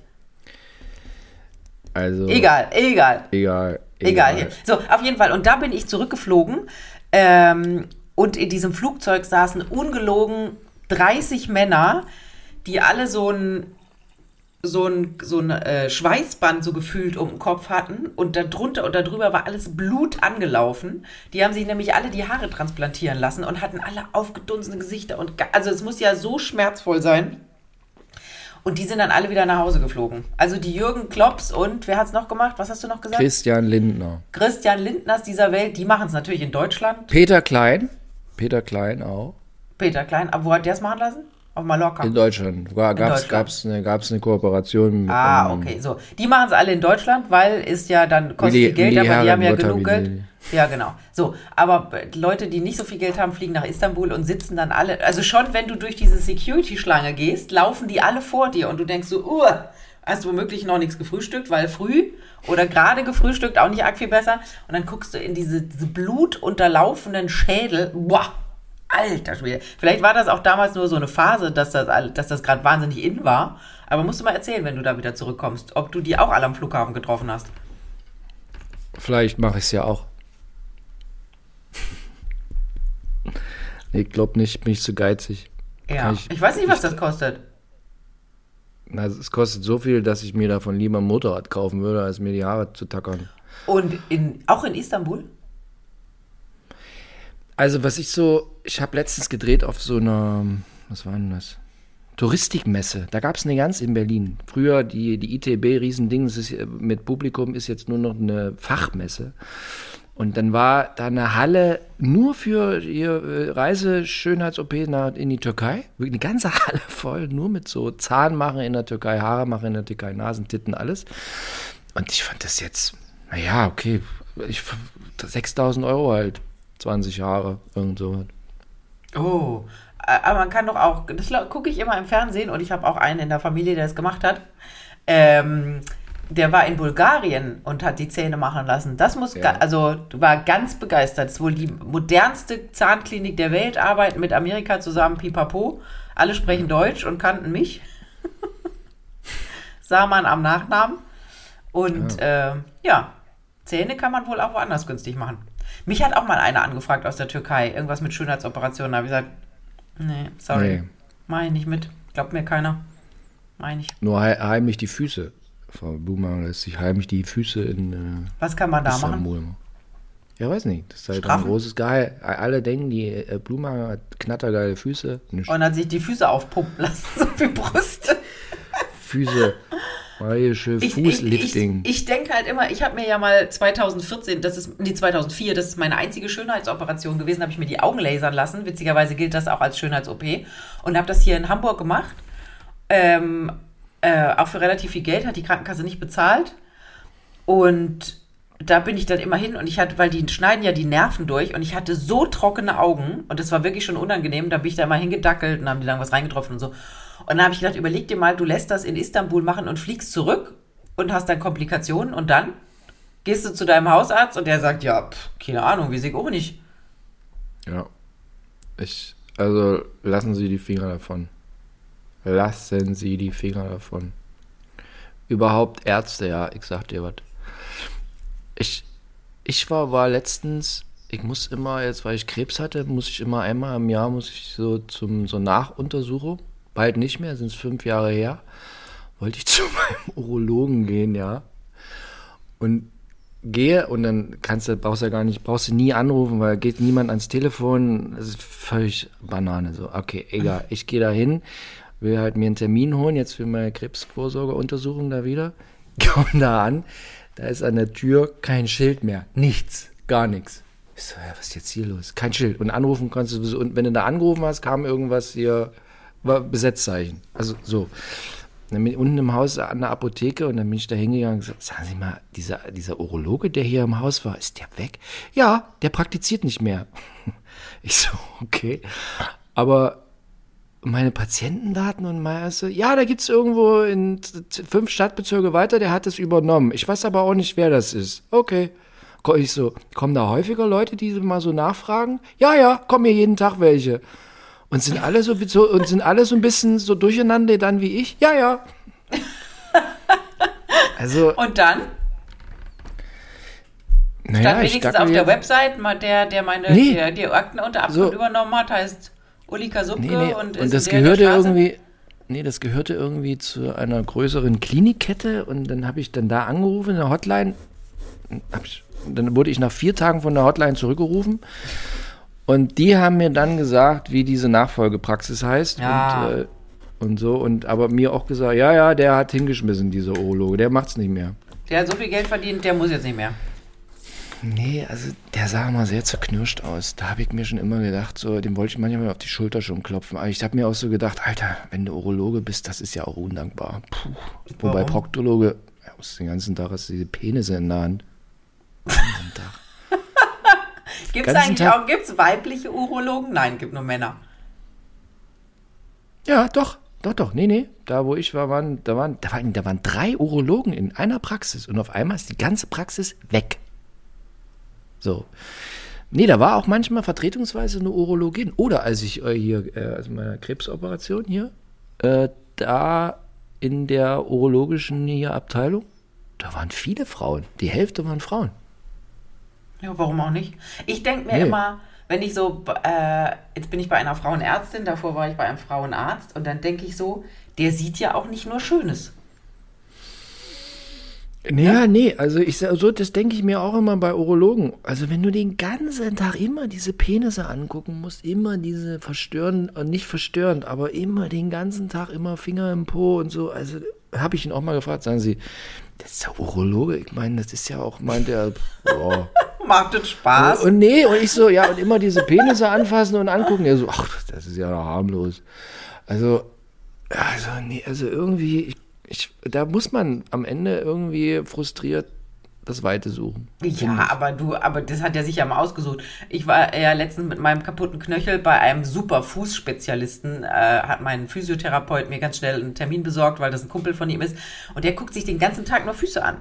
Also, Egal, egal. Egal. Egal. hier. So, auf jeden Fall. Und da bin ich zurückgeflogen. Ähm, und in diesem Flugzeug saßen ungelogen 30 Männer, die alle so ein, so ein, so ein äh, Schweißband so gefühlt um den Kopf hatten. Und darunter und darüber war alles Blut angelaufen. Die haben sich nämlich alle die Haare transplantieren lassen und hatten alle aufgedunsene Gesichter. Und also es muss ja so schmerzvoll sein. Und die sind dann alle wieder nach Hause geflogen. Also die Jürgen Klops und wer hat's noch gemacht? Was hast du noch gesagt? Christian Lindner. Christian Lindners dieser Welt, die machen es natürlich in Deutschland. Peter Klein. Peter Klein auch. Peter Klein, aber wo hat der es machen lassen? Auf Mallorca. In Deutschland. Gab es gab's eine, gab's eine Kooperation mit ah, ähm, okay, so. Die machen es alle in Deutschland, weil ist ja dann kostet viel Geld, Willi aber die haben ja Herrenlotter, genug Geld. Ja, genau. So, aber Leute, die nicht so viel Geld haben, fliegen nach Istanbul und sitzen dann alle. Also schon, wenn du durch diese Security-Schlange gehst, laufen die alle vor dir und du denkst so, uh, hast du womöglich noch nichts gefrühstückt, weil früh oder gerade gefrühstückt, auch nicht arg viel besser. Und dann guckst du in diese, diese blutunterlaufenden Schädel. Boah, alter Schwede. Vielleicht war das auch damals nur so eine Phase, dass das, dass das gerade wahnsinnig in war. Aber musst du mal erzählen, wenn du da wieder zurückkommst, ob du die auch alle am Flughafen getroffen hast. Vielleicht mache ich es ja auch. nee, ich glaube nicht, bin ich zu geizig. Ja. Ich, ich- weiß nicht, was ich- das kostet. Na, es kostet so viel, dass ich mir davon lieber ein Motorrad kaufen würde, als mir die Haare zu tackern. Und in, auch in Istanbul? Also, was ich so, ich habe letztens gedreht auf so einer, was war denn das? Touristikmesse. Da gab es eine ganz in Berlin. Früher die, die ITB Riesending ist, mit Publikum ist jetzt nur noch eine Fachmesse. Und dann war da eine Halle nur für ihr äh, Reiseschönheits-OP nach- in die Türkei. Eine ganze Halle voll, nur mit so Zahnmachen in der Türkei, Haare machen in der Türkei, Nasen, Titten, alles. Und ich fand das jetzt, naja, okay, ich, 6000 Euro halt, 20 Jahre, irgend so. Oh. Äh, Aber man kann doch auch, das gucke ich immer im Fernsehen und ich habe auch einen in der Familie, der das gemacht hat. Ähm, der war in Bulgarien und hat die Zähne machen lassen. Das muss, Ja. also war ganz begeistert. Das ist wohl die modernste Zahnklinik der Welt, arbeiten mit Amerika zusammen, pipapo. Alle sprechen Deutsch und kannten mich. Sah man am Nachnamen. Und ja. ja, Zähne kann man wohl auch woanders günstig machen. Mich hat auch mal einer angefragt aus der Türkei, irgendwas mit Schönheitsoperationen. Da habe ich gesagt, nee, sorry, Nee. mach ich nicht mit. Glaubt mir keiner. Meine ich. Nur he heimlich die Füße Frau Blumenhagen lässt sich heimlich die Füße in äh, Was kann man da machen? Istanbul. Ja, weiß nicht. Das ist halt ein Straffen? großes Geheim. Alle denken, die äh, Blumenhagen hat knattergeile Füße. Nicht Und hat sich die Füße aufpumpen lassen, so wie Brüste. Füße. Ich, Fußlifting. ich, ich, ich denke halt immer, ich habe mir ja mal 2014, das ist, nee, 2004, das ist meine einzige Schönheitsoperation gewesen, habe ich mir die Augen lasern lassen. Witzigerweise gilt das auch als Schönheits-OP. Und habe das hier in Hamburg gemacht. Ähm, äh, auch für relativ viel Geld, hat die Krankenkasse nicht bezahlt. Und da bin ich dann immer hin und ich hatte, weil die schneiden ja die Nerven durch und ich hatte so trockene Augen und das war wirklich schon unangenehm. Da bin ich da immer hingedackelt und haben die dann was reingetroffen und so. Und dann habe ich gedacht, überleg dir mal, du lässt das in Istanbul machen und fliegst zurück und hast dann Komplikationen und dann gehst du zu deinem Hausarzt und der sagt, ja, pff, keine Ahnung, wie ich auch nicht. ja. Ich, also lassen Sie die Finger davon. Lassen Sie die Finger davon. Überhaupt Ärzte, ja, ich sag dir was. Ich, ich war, war letztens, ich muss immer, jetzt weil ich Krebs hatte, muss ich immer einmal im Jahr, muss ich so zum so Nachuntersuchung, bald nicht mehr, sind es fünf Jahre her, wollte ich zu meinem Urologen gehen, ja. Und gehe und dann kannst du, brauchst du ja gar nicht, brauchst du nie anrufen, weil geht niemand ans Telefon. Das ist völlig Banane. So, okay, egal. Ich gehe da hin, will halt mir einen Termin holen, jetzt für meine Krebsvorsorgeuntersuchung da wieder. Komm da an, da ist an der Tür kein Schild mehr. Nichts, gar nichts. Ich so, ja, was ist jetzt hier los? Kein Schild. Und anrufen kannst du sowieso. Und wenn du da angerufen hast, kam irgendwas hier, war Besetzzeichen. Also so. Dann bin ich unten im Haus an der Apotheke und dann bin ich da hingegangen und gesagt, sagen Sie mal, dieser, dieser Urologe, der hier im Haus war, ist der weg? Ja, der praktiziert nicht mehr. Ich so, okay. Aber meine Patientendaten und meine so, ja, da gibt's irgendwo in fünf Stadtbezirke weiter, der hat es übernommen. Ich weiß aber auch nicht, wer das ist. Okay. Ich so, kommen da häufiger Leute, die mal so nachfragen? Ja, ja, kommen hier jeden Tag welche. Und sind alle so, so und sind alle so ein bisschen so durcheinander dann wie ich? Ja, ja. Also, Und dann naja, stand wenigstens auf der Website, der, der meine Nee. der, die Akten unter Abgrund So. übernommen hat, heißt Ulika Subke Nee, nee. und, Und, ist das gehörte irgendwie. Nee, das gehörte irgendwie zu einer größeren Klinikkette und dann habe ich dann da angerufen in der Hotline. Ich, dann wurde ich nach vier Tagen von der Hotline zurückgerufen und die haben mir dann gesagt, wie diese Nachfolgepraxis heißt Ja. und, äh, und so und aber mir auch gesagt, ja, ja, der hat hingeschmissen, dieser Urologe, der macht's nicht mehr. Der hat so viel Geld verdient, der muss jetzt nicht mehr. Nee, also der sah immer sehr zerknirscht aus. Da habe ich mir schon immer gedacht, so, dem wollte ich manchmal auf die Schulter schon klopfen. Aber ich habe mir auch so gedacht, Alter, wenn du Urologe bist, das ist ja auch undankbar. Puh. Wobei? Proktologe, ja, hast den ganzen Tag hast du diese Penisse in der Hand. Den ganzen Tag. Gibt es eigentlich Tag- auch gibt's weibliche Urologen? Nein, gibt nur Männer. Ja, doch, doch, doch. Nee, nee. Da, wo ich war, waren, da waren, da waren, da waren drei Urologen in einer Praxis. Und auf einmal ist die ganze Praxis weg. So. Nee, da war auch manchmal vertretungsweise eine Urologin. Oder als ich äh, hier, äh, also meine Krebsoperation hier, äh, da in der urologischen hier Abteilung, da waren viele Frauen. Die Hälfte waren Frauen. Ja, warum auch nicht? Ich denke mir Nee. immer, wenn ich so, äh, jetzt bin ich bei einer Frauenärztin, davor war ich bei einem Frauenarzt und dann denke ich so, der sieht ja auch nicht nur Schönes. Naja, nee, also ich so, das denke ich mir auch immer bei Urologen. Also wenn du den ganzen Tag immer diese Penisse angucken musst, immer diese verstörend, äh, nicht verstörend, aber immer den ganzen Tag immer Finger im Po und so, also habe ich ihn auch mal gefragt, sagen sie, das ist der Urologe, ich meine, das ist ja auch, meint er, boah. Macht das Spaß? Und nee, und ich so, ja, und immer diese Penisse anfassen und angucken. Er so, ach, das ist ja noch harmlos. Also, also, nee, also irgendwie, ich, ich, da muss man am Ende irgendwie frustriert das Weite suchen. Ja, aber du, aber das hat er sich ja mal ausgesucht. Ich war ja letztens mit meinem kaputten Knöchel bei einem super Fußspezialisten, äh, hat mein Physiotherapeut mir ganz schnell einen Termin besorgt, weil das ein Kumpel von ihm ist. Und der guckt sich den ganzen Tag nur Füße an.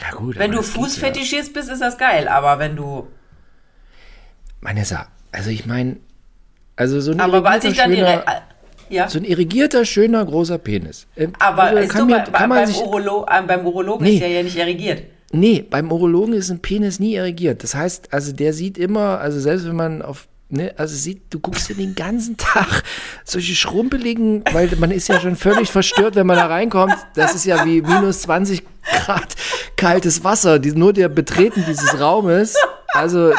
Ja, gut. Wenn du Fußfetischist bist, ist das geil, aber wenn du. Ja. Meine Sache, also ich meine, also so ein Aber als ich dann schöner, Re ja. so ein irrigierter, schöner, großer Penis. Ähm, Aber also ist kann mir- bei, bei, kann man beim, sich- Urolo äh, beim Urologen Nee. ist er ja nicht erregiert. Nee, beim Urologen ist ein Penis nie irrigiert. Das heißt, also der sieht immer, also selbst wenn man auf ne, also sieht, du guckst dir den ganzen Tag solche schrumpeligen, weil man ist ja schon völlig verstört, wenn man da reinkommt. Das ist ja wie minus 20 Grad kaltes Wasser, die, nur der Betreten dieses Raumes. Also,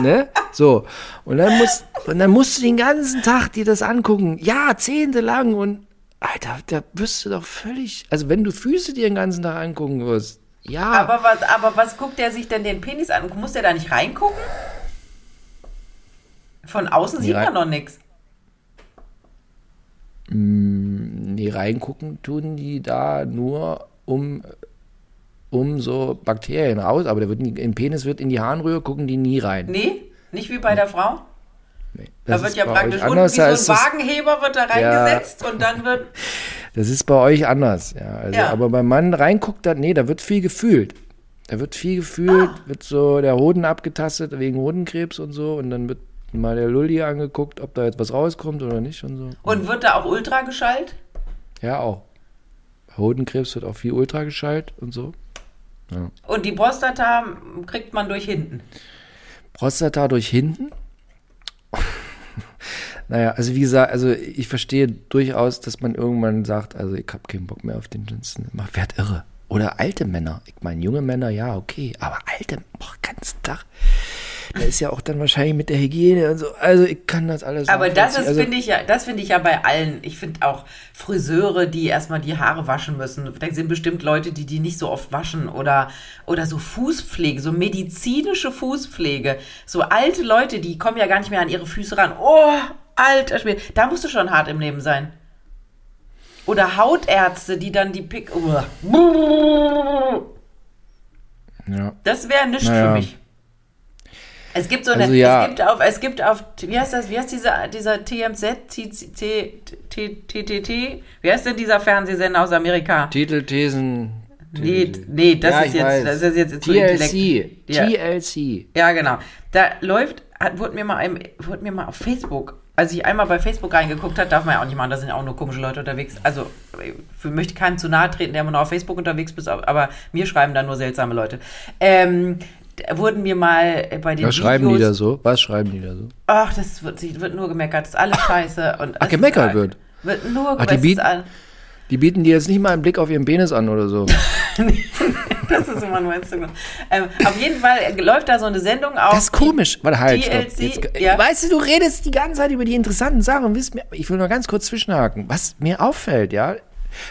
ne, so. Und dann musst, und dann musst du den ganzen Tag dir das angucken, jahrzehntelang und Alter, da wirst du doch völlig, also wenn du Füße dir den ganzen Tag angucken wirst, ja. Aber was, aber was guckt der sich denn den Penis an? Muss der da nicht reingucken? Von außen Nee, sieht man noch nichts. Nee, reingucken tun die da nur um, um so Bakterien raus, aber der wird nie, im Penis wird in die Harnröhre, gucken die nie rein. Nee, nicht wie bei der Frau. Nee. Da wird ist ja bei praktisch unten anders, wie so ein Wagenheber wird da reingesetzt und dann wird. das ist bei euch anders, ja. Also, Ja. Aber beim Mann reinguckt, da, nee, da wird viel gefühlt. Da wird viel gefühlt, Ah. wird so der Hoden abgetastet wegen Hodenkrebs und so und dann wird mal der Lulli angeguckt, ob da jetzt was rauskommt oder nicht und so. Und wird da auch Ultra geschallt? Ja, auch. Hodenkrebs wird auch viel Ultra geschallt und so. Und die Prostata kriegt man durch hinten. Prostata durch hinten. naja, also wie gesagt, also ich verstehe durchaus, dass man irgendwann sagt, also ich habe keinen Bock mehr auf den Johnson. Man wird irre. Oder alte Männer. Ich meine, junge Männer, ja, okay. Aber alte, boah, ganzen Tag. Da ist ja auch dann wahrscheinlich mit der Hygiene und so. Also ich kann das alles Aber das ist, also, finde ich ja, das finde ich ja bei allen. Ich finde auch Friseure, die erstmal die Haare waschen müssen. Da sind bestimmt Leute, die die nicht so oft waschen oder, oder so Fußpflege, so medizinische Fußpflege. So alte Leute, die kommen ja gar nicht mehr an ihre Füße ran. Oh, alter Schwede. Da musst du schon hart im Leben sein. Oder Hautärzte, die dann die Pick. ja. Das wäre nichts Naja. für mich. Es gibt so eine, Also ja. es gibt auf, es gibt auf, wie heißt das, wie heißt dieser, dieser TMZ, TTT, wie heißt denn dieser Fernsehsender aus Amerika? Titel, Thesen. Nee, nee, das Ja, ist jetzt, weiß. das ist jetzt TLC. Ja. TLC. Ja, genau. Da läuft, hat, wurde mir mal, ein, wurde mir mal auf Facebook, als ich einmal bei Facebook reingeguckt habe, darf man ja auch nicht machen, da sind ja auch nur komische Leute unterwegs. Also, ich möchte keinem zu nahe treten, der immer nur auf Facebook unterwegs ist, aber mir schreiben da nur seltsame Leute. Ähm, wurden mir mal bei den Was schreiben die Videos, da so? Was schreiben die da so? Ach, das wird, wird nur gemeckert, das ist alles scheiße. Und Ach, gemeckert ist, wird? Wird nur die gemeckert. bieten- all- Die bieten dir jetzt nicht mal einen Blick auf ihren Penis an oder so. Das ist immer nur Instagram. Ähm, auf jeden Fall läuft da so eine Sendung auf. Das ist komisch. Warte, halt. TLC, Jetzt, ja. Weißt du, du redest die ganze Zeit über die interessanten Sachen. und mir, ich will nur ganz kurz zwischenhaken. Was mir auffällt, ja,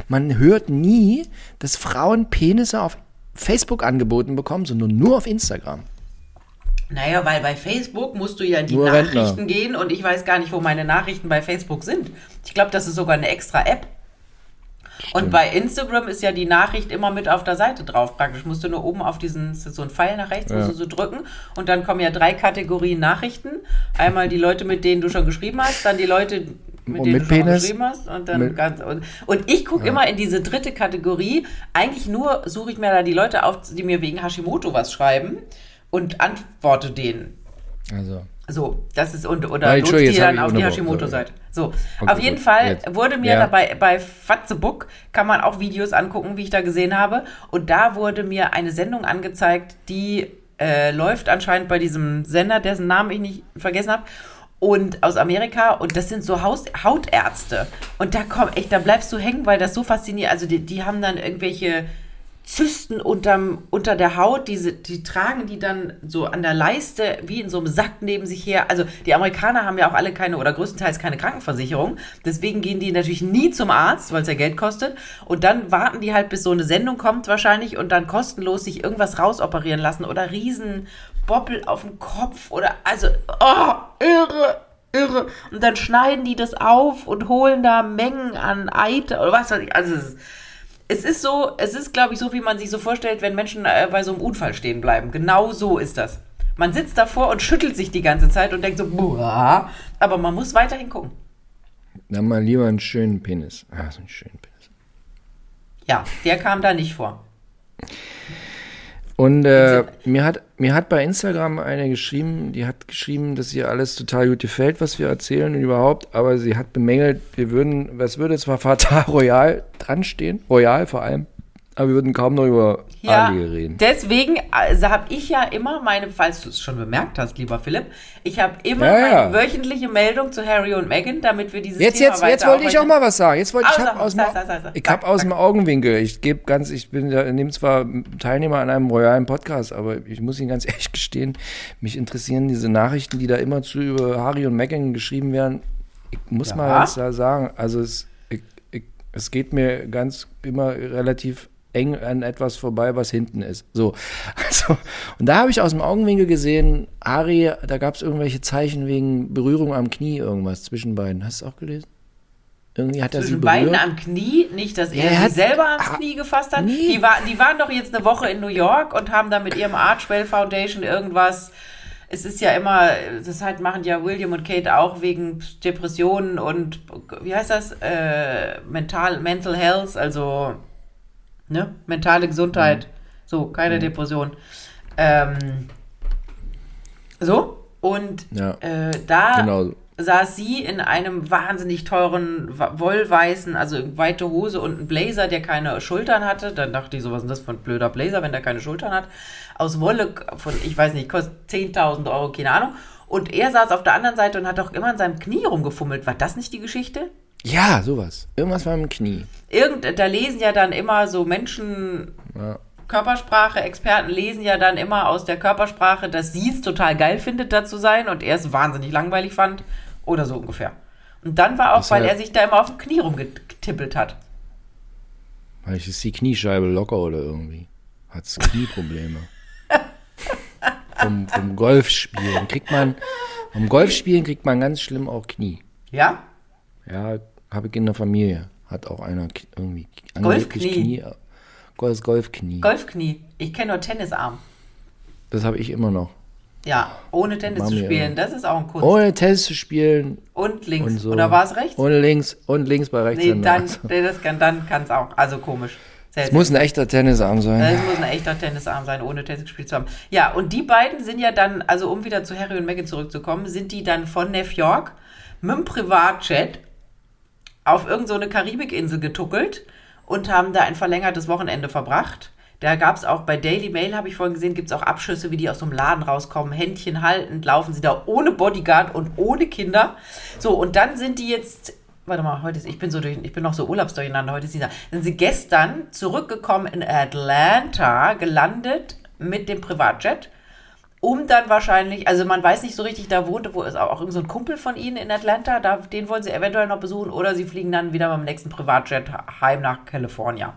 man hört nie, dass Frauen Penisse auf Facebook angeboten bekommen, sondern nur auf Instagram. Naja, weil bei Facebook musst du ja in die Nur Nachrichten Rentner. gehen und ich weiß gar nicht, wo meine Nachrichten bei Facebook sind. Ich glaube, das ist sogar eine extra App. Und bei Instagram ist ja die Nachricht immer mit auf der Seite drauf. Praktisch musst du nur oben auf diesen, so ein Pfeil nach rechts, musst du so drücken und dann kommen ja drei Kategorien Nachrichten. Einmal die Leute, mit denen du schon geschrieben hast, dann die Leute, mit Und denen mit du schon Penis? geschrieben hast und dann Mit- ganz und, und ich gucke immer in diese dritte Kategorie. Eigentlich nur suche ich mir da die Leute auf, die mir wegen Hashimoto was schreiben und antworte denen. Also. So, das ist und oder Nein, die dann auf die. Hashimoto-Seite. So, Okay, auf jeden gut. Fall Jetzt. wurde mir Ja. dabei bei Fatzebook kann man auch Videos angucken, wie ich da gesehen habe. Und da wurde mir eine Sendung angezeigt, die äh, läuft anscheinend bei diesem Sender, dessen Namen ich nicht vergessen habe. Und aus Amerika, und das sind so Haus Hautärzte. Und da komm, echt, da bleibst du hängen, weil das so fasziniert. Also die, die haben dann irgendwelche Zysten unterm, unter der Haut, diese, die tragen die dann so an der Leiste wie in so einem Sack neben sich her. Also die Amerikaner haben ja auch alle keine oder größtenteils keine Krankenversicherung. Deswegen gehen die natürlich nie zum Arzt, weil es ja Geld kostet. Und dann warten die halt, bis so eine Sendung kommt wahrscheinlich und dann kostenlos sich irgendwas rausoperieren lassen oder riesen Boppel auf dem Kopf oder also, oh, irre. Irre. Und dann schneiden die das auf und holen da Mengen an Eiter oder was weiß ich. Also es ist, es ist so, es ist, glaube ich, so, wie man sich so vorstellt, wenn Menschen äh, bei so einem Unfall stehen bleiben. Genau so ist das. Man sitzt davor und schüttelt sich die ganze Zeit und denkt so, boah, aber man muss weiterhin gucken. Dann mal lieber einen schönen Penis. Ah, so einen schönen Penis. Ja, der kam da nicht vor. Und äh, mir, hat, mir hat bei Instagram eine geschrieben, die hat geschrieben, dass ihr alles total gut gefällt, was wir erzählen und überhaupt, aber sie hat bemängelt, wir würden, was würde zwar Fatah Royal dran stehen, Royal vor allem, aber wir würden kaum noch über Ja, Adlige reden. deswegen also habe ich ja immer meine, falls du es schon bemerkt hast, lieber Philipp, ich habe immer Ja, ja. meine wöchentliche Meldung zu Harry und Meghan, damit wir dieses Jetzt, Thema jetzt, jetzt wollte ich auch mal was sagen. Jetzt wollte ich, sag hab aus, dem, sag, sag, sag, sag. ich hab aus dem Augenwinkel. Ich gebe ganz, ich bin ja, nehme zwar Teilnehmer an einem royalen Podcast, aber ich muss Ihnen ganz ehrlich gestehen, mich interessieren diese Nachrichten, die da immer zu über Harry und Meghan geschrieben werden. Ich muss mal ganz klar sagen, also es, ich, ich, es geht mir ganz immer relativ eng an etwas vorbei, was hinten ist. So, also, und da habe ich aus dem Augenwinkel gesehen, Harry, da gab es irgendwelche Zeichen wegen Berührung am Knie, irgendwas zwischen beiden. Hast du es auch gelesen? Irgendwie hat er sie Zwischen berührt. beiden am Knie, nicht, dass er er sie hat- selber ans Ah, Knie gefasst hat. nee. Die, war, die waren doch jetzt eine Woche in New York und haben da mit ihrem Archwell Foundation irgendwas. Es ist ja immer, das halt machen ja William und Kate auch wegen Depressionen und wie heißt das? Äh, mental, Mental Health, also ne? mentale Gesundheit. So, keine Depression. Ähm, so, und Ja. äh, da Genau. saß sie in einem wahnsinnig teuren wollweißen, also weite Hose und ein Blazer, der keine Schultern hatte. Dann dachte ich so, was ist das für ein blöder Blazer, wenn der keine Schultern hat? Aus Wolle von, ich weiß nicht, kostet 10.000 Euro, keine Ahnung. Und er saß auf der anderen Seite und hat doch immer an seinem Knie rumgefummelt. War das nicht die Geschichte? Ja, sowas. Irgendwas war im Knie. Irgend, da lesen ja dann immer so Menschen, Ja. Körpersprache, Experten lesen ja dann immer aus der Körpersprache, dass sie es total geil findet, da zu sein und er es wahnsinnig langweilig fand. Oder so ungefähr. Und dann war auch, Das weil hat- er sich da immer auf dem Knie rumgetippelt hat. Vielleicht ist die Kniescheibe locker oder irgendwie. Hat's Knieprobleme. vom, vom Golfspielen kriegt man, vom Golfspielen kriegt man ganz schlimm auch Knie. Ja? Ja, habe ich in der Familie. Hat auch einer irgendwie Golfknie. Knie. Golf, Golfknie. Golfknie. Ich kenne nur Tennisarm. Das habe ich immer noch. Ja, ohne Tennis Mami, zu spielen, das ist auch ein Kunst. Ohne Tennis zu spielen und links. und so. Oder war es rechts? Und links, und links bei rechts. nee, dann, nee, das kann, dann kann es auch. Also komisch. Es muss ein echter Tennisarm sein. Es muss ein echter Tennisarm sein, ohne Tennis gespielt zu haben. Ja, und die beiden sind ja dann, also um wieder zu Harry und Meghan zurückzukommen, sind die dann von New York mit dem Privatjet auf irgendeine so Karibikinsel getuckelt und haben da ein verlängertes Wochenende verbracht. Da gab es auch bei Daily Mail, habe ich vorhin gesehen, gibt es auch Abschüsse, wie die aus so einem Laden rauskommen. Händchen haltend laufen sie da ohne Bodyguard und ohne Kinder. So, und dann sind die jetzt, warte mal, heute ist, ich bin so durch, ich bin noch so urlaubsdurcheinander, heute ist dieser, sind sie gestern zurückgekommen in Atlanta, gelandet mit dem Privatjet um dann wahrscheinlich, also man weiß nicht so richtig, da wohnte, wo ist auch irgend so ein Kumpel von ihnen in Atlanta, da, den wollen sie eventuell noch besuchen oder sie fliegen dann wieder beim nächsten Privatjet heim nach California.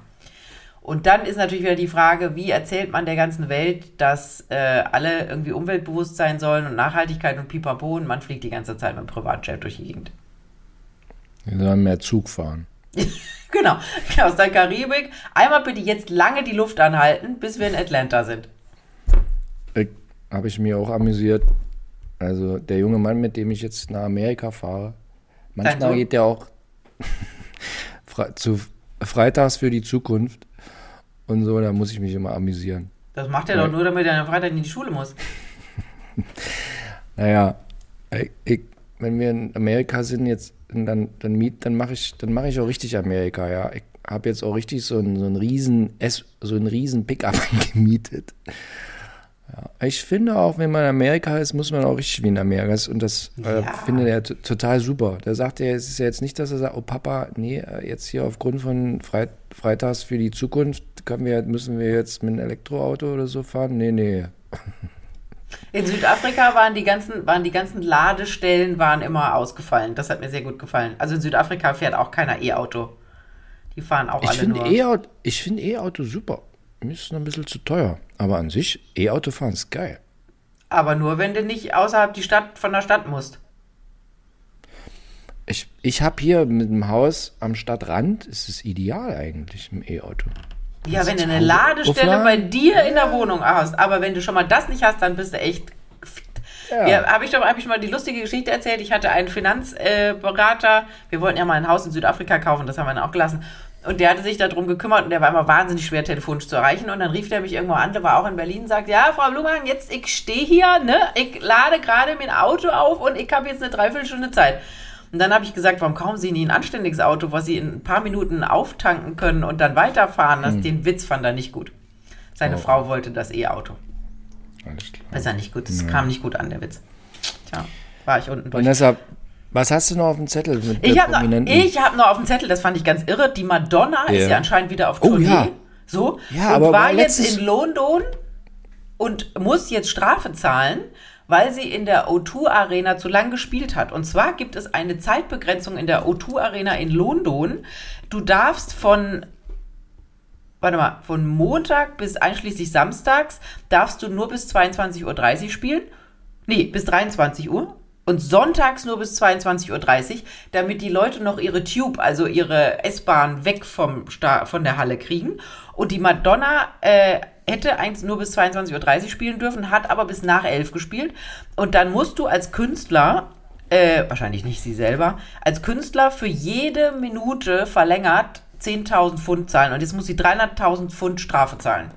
Und dann ist natürlich wieder die Frage, wie erzählt man der ganzen Welt, dass äh, alle irgendwie umweltbewusst sein sollen und Nachhaltigkeit und pipapo und man fliegt die ganze Zeit mit dem Privatjet durch die Gegend. Wir sollen mehr Zug fahren. Genau, aus der Karibik. Einmal bitte jetzt lange die Luft anhalten, bis wir in Atlanta sind. Habe ich mir auch amüsiert. Also der junge Mann, mit dem ich jetzt nach Amerika fahre, manchmal Sohn? geht der auch zu Freitags für die Zukunft und so, da muss ich mich immer amüsieren. Das macht er doch nur, damit er am Freitag in die Schule muss. Naja, ich, ich, wenn wir in Amerika sind jetzt, dann, dann miet, dann mache ich, dann mache ich auch richtig Amerika, ja. Ich habe jetzt auch richtig so einen, so einen riesen so einen riesen Pickup gemietet. Ja. Ich finde auch, wenn man in Amerika ist, muss man auch richtig wie in Amerika ist. Und das äh, Ja. findet er total super. Da sagt er, es ist ja jetzt nicht, dass er sagt, oh Papa, nee, äh, jetzt hier aufgrund von Freit Freitags für die Zukunft wir, müssen wir jetzt mit einem Elektroauto oder so fahren. Nee, nee. In Südafrika waren die ganzen, waren die ganzen Ladestellen waren immer ausgefallen. Das hat mir sehr gut gefallen. Also in Südafrika fährt auch keiner E-Auto. Die fahren auch Ich alle nur. E-Auto, ich finde E-Auto super. Mir ist noch ein bisschen zu teuer. Aber an sich, E-Auto fahren ist geil. aber nur, wenn du nicht außerhalb die Stadt von der Stadt musst. Ich, ich habe hier mit dem Haus am Stadtrand, ist es ideal eigentlich im E-Auto. Ja, wenn du eine Ladestelle aufladen? bei dir in der Wohnung hast, aber wenn du schon mal das nicht hast, dann bist du echt. Ja. Ja, habe ich doch hab ich mal die lustige Geschichte erzählt. Ich hatte einen Finanzberater. wir wollten ja mal ein Haus in Südafrika kaufen, das haben wir dann auch gelassen. Und der hatte sich darum gekümmert und der war immer wahnsinnig schwer telefonisch zu erreichen. Und dann rief der mich irgendwo an, der war auch in Berlin und sagt, ja, Frau Blumenhagen, jetzt, ich stehe hier, ne? Ich lade gerade mein Auto auf und ich habe jetzt eine Dreiviertelstunde Zeit. Und dann habe ich gesagt, warum kaufen Sie nie ein anständiges Auto, was Sie in ein paar Minuten auftanken können und dann weiterfahren? Das, Den Witz fand er nicht gut. Seine Frau wollte das E-Auto. Alles klar. Das ist ja nicht gut. Das kam nicht gut an, der Witz. Tja, war ich unten durch. Vanessa, was hast du noch auf dem Zettel mit Ich habe noch, ich hab noch auf dem Zettel, das fand ich ganz irre, die Madonna ist Ja. anscheinend wieder auf Oh, Tournee. ja. So. Ja, und aber war jetzt in London und muss jetzt Strafe zahlen, weil sie in der O2 Arena zu lang gespielt hat. Und zwar gibt es eine Zeitbegrenzung in der O2 Arena in London. Du darfst von warte mal, von Montag bis einschließlich Samstags darfst du nur bis 22.30 Uhr spielen. Nee, bis 23 Uhr. Und sonntags nur bis 22.30 Uhr, damit die Leute noch ihre Tube, also ihre S-Bahn weg vom Sta von der Halle kriegen. Und die Madonna äh, hätte eigentlich nur bis 22.30 Uhr spielen dürfen, hat aber bis nach 11 gespielt. Und dann musst du als Künstler, äh, wahrscheinlich nicht sie selber, als Künstler für jede Minute verlängert 10.000 Pfund zahlen. Und jetzt muss sie 300.000 Pfund Strafe zahlen.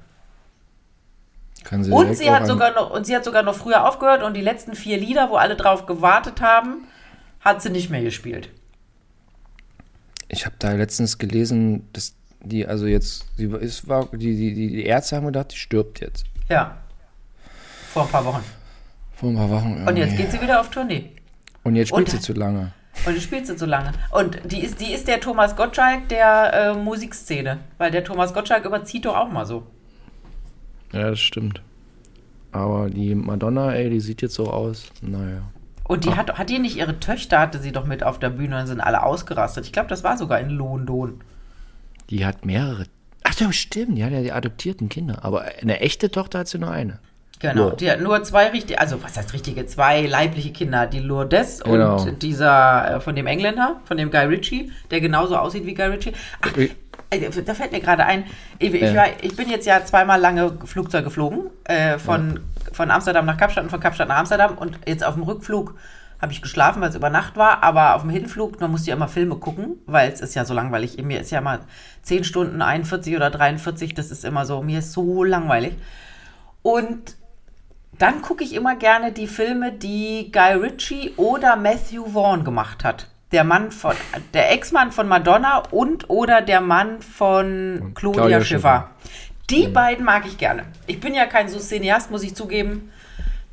Sie Und sie hat sogar noch und sie hat sogar noch früher aufgehört und die letzten vier Lieder, wo alle drauf gewartet haben, hat sie nicht mehr gespielt. Ich habe da letztens gelesen, dass die, also jetzt, sie ist, war, die, die, die die Ärzte haben gedacht, die stirbt jetzt. Ja. Vor ein paar Wochen. Vor ein paar Wochen. Und jetzt irgendwie. geht sie wieder auf Tournee. Und jetzt spielt und- sie zu lange. Und die spielt sie so lange. Und die ist, die ist der Thomas Gottschalk der äh, Musikszene. Weil der Thomas Gottschalk überzieht doch auch mal so. Ja, das stimmt. Aber die Madonna, ey, die sieht jetzt so aus. Naja. Und Ah. die hat, hat die nicht ihre Töchter, hatte sie doch mit auf der Bühne und sind alle ausgerastet. Ich glaube, das war sogar in London. Die hat mehrere. Ach ja, stimmt. Die hat ja die adoptierten Kinder. Aber eine echte Tochter hat sie nur eine. Genau, Ja. die hat nur zwei richtige, also was heißt richtige, zwei leibliche Kinder, die Lourdes Genau. und dieser äh, von dem Engländer, von dem Guy Ritchie, der genauso aussieht wie Guy Ritchie. Ach, Wie- äh, da fällt mir gerade ein, ich, ich, Ja. war, ich bin jetzt ja zweimal lange Flugzeug geflogen, äh, von, von Amsterdam nach Kapstadt und von Kapstadt nach Amsterdam und jetzt auf dem Rückflug habe ich geschlafen, weil es über Nacht war, aber auf dem Hinflug, man musste ja immer Filme gucken, weil es ist ja so langweilig. Mir ist ja mal 10 Stunden 41 oder 43, das ist immer so, mir ist so langweilig. Und dann gucke ich immer gerne die Filme, die Guy Ritchie oder Matthew Vaughn gemacht hat. Der Mann von, der Ex-Mann von Madonna und oder der Mann von Claudia, Claudia Schiffer. Die beiden mag ich gerne. Ich bin ja kein so Cineast, muss ich zugeben.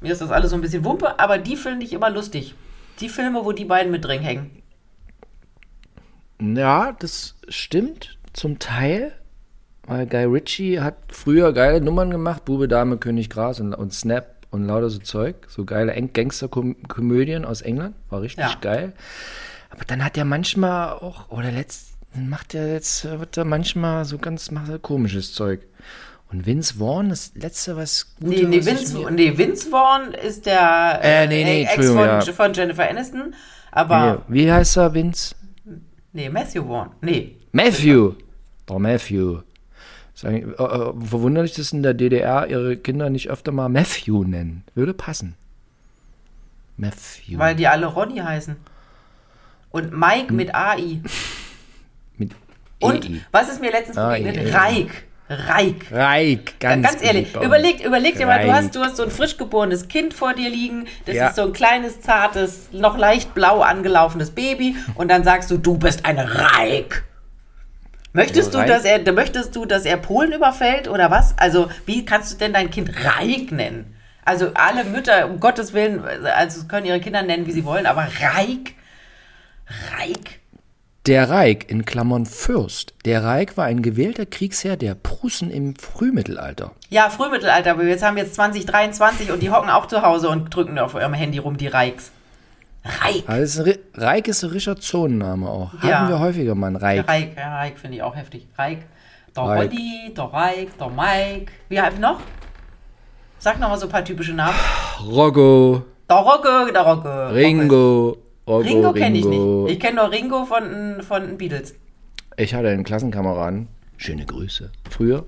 Mir ist das alles so ein bisschen Wumpe, aber die finde ich immer lustig. Die Filme, wo die beiden mit drin hängen. Ja, das stimmt zum Teil. Weil Guy Ritchie hat früher geile Nummern gemacht. Bube, Dame, König, Gras und, und Snap und lauter so Zeug. So geile Gangsterkomödien aus England. War richtig Ja. geil. Aber dann hat er manchmal auch, oder letzt, macht er jetzt, wird er manchmal so ganz macht er komisches Zeug. Und Vince Vaughn, das letzte, was Gute, Nee, nee, Vince, mir- nee, Vince Vaughn ist der Äh, nee, nee, Ex von, ja. von Jennifer Aniston. Aber, Nee, wie heißt er, Vince? nee, Matthew Vaughn. Nee, Matthew. Oh, Matthew. Sagen, äh, äh, verwunderlich, dass in der DDR ihre Kinder nicht öfter mal Matthew nennen. Würde passen. Matthew. Weil die alle Ronny heißen. Und Mike mit AI. Mit Und EI. was ist mir letztens begegnet? AI. Reik. Reik. Reik, Ganz, ganz, ehrlich, beliebt. überleg, überleg dir mal, du hast, du hast so ein frisch geborenes Kind vor dir liegen, das Ja. ist so ein kleines, zartes, noch leicht blau angelaufenes Baby und dann sagst du, du bist ein Reik. Möchtest Also du, Reik? dass er, möchtest du, dass er Polen überfällt oder was? Also, wie kannst du denn dein Kind Reik nennen? Also, alle Mütter, um Gottes Willen, also können ihre Kinder nennen, wie sie wollen, aber Reik? Reik? Der Reik, in Klammern Fürst. Der Reik war ein gewählter Kriegsherr der Prußen im Frühmittelalter. Ja, Frühmittelalter, aber jetzt haben wir jetzt 2023 und die hocken auch zu Hause und drücken auf ihrem Handy rum, die Reiks. Reik. Also Reik ist ein richtiger Zonenname auch. Ja. Haben wir häufiger mal einen Reik. Der Reik, ja, Reik finde ich auch heftig. Reik, der Reik. Roddy, der Reik, der Mike. Wie heißt noch? Sag noch mal so ein paar typische Namen. Roggo, Der Rocco, der Rocco. Ringo, Roggo, Ringo kenne ich nicht. Ich kenne nur Ringo von, von Beatles. Ich hatte einen Klassenkameraden, schöne Grüße. Früher,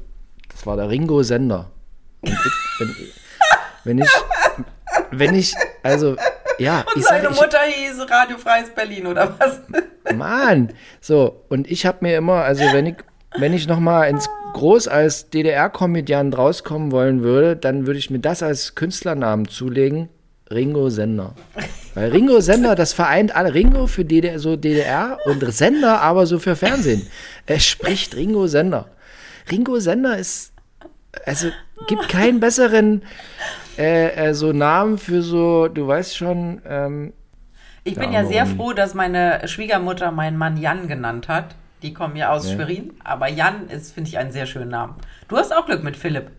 das war der Ringo Sender. Und ich, wenn, wenn ich, wenn ich, also, ja, Und ich sag, seine ich, Mutter hieß Radio Freies Berlin, oder was? Mann, so, und ich habe mir immer, also wenn ich, wenn ich nochmal ins Groß als DDR-Komödiant rauskommen wollen würde, dann würde ich mir das als Künstlernamen zulegen, Ringo Sender. Weil Ringo Sender, das vereint alle. Ringo für DDR, so DDR und Sender aber so für Fernsehen. Es spricht Ringo Sender. Ringo Sender ist, also gibt keinen besseren äh, äh, so Namen für so, du weißt schon, ähm, Ich bin Ja, ja sehr froh, dass meine Schwiegermutter meinen Mann Jan genannt hat. Die kommen ja aus Ja. Schwerin, aber Jan ist, finde ich, einen sehr schönen Namen. Du hast auch Glück mit Philipp.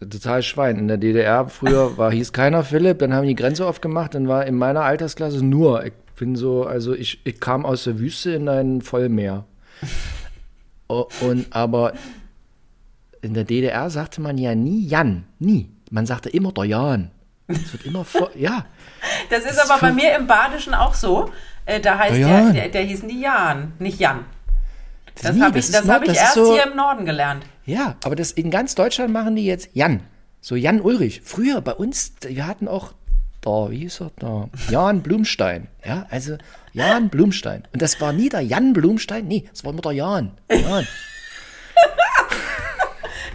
Total Schwein. In der DDR früher war, hieß keiner Philipp, dann haben die Grenze aufgemacht, dann war in meiner Altersklasse nur. Ich bin so, also ich, ich kam aus der Wüste in ein Vollmeer. Und aber in der DDR sagte man ja nie Jan, nie. Man sagte immer der Jan. Es wird immer vor, ja. Das ist Das aber bei ver- mir im Badischen auch so. Äh, da heißt Ja, der, Jan. der, der hieß nie Jan, nicht Jan. Das nie, habe ich, ist das hab ich das ist erst so, hier im Norden gelernt. Ja, aber das in ganz Deutschland machen die jetzt Jan. So Jan Ulrich. Früher bei uns, wir hatten auch da, wie hieß er da? Jan Blumstein. Ja, also Jan Blumstein. Und das war nie der Jan Blumstein, nee, das war immer der Jan. Jan.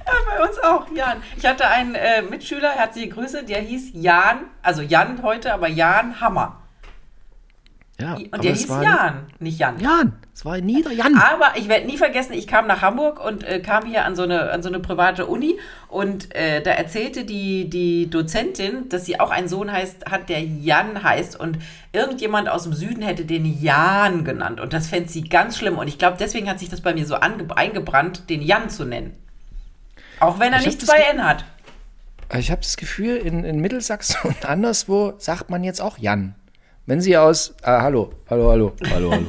Ja, bei uns auch, Jan. Ich hatte einen äh, Mitschüler, herzliche Grüße, der hieß Jan, also Jan heute, aber Jan Hammer. Ja, Und der hieß Jan, nicht Jan. Jan. Es war nie der Jan. Aber ich werde nie vergessen, ich kam nach Hamburg und äh, kam hier an so eine, an so eine private Uni und äh, da erzählte die, die Dozentin, dass sie auch einen Sohn heißt, hat, der Jan heißt und irgendjemand aus dem Süden hätte den Jan genannt und das fände sie ganz schlimm und ich glaube, deswegen hat sich das bei mir so eingebrannt, den Jan zu nennen. Auch wenn er Ich nicht zwei N hat. Ich habe das Gefühl, in, in Mittelsachsen und anderswo sagt man jetzt auch Jan. Wenn Sie aus, äh, hallo, hallo, hallo, hallo, hallo.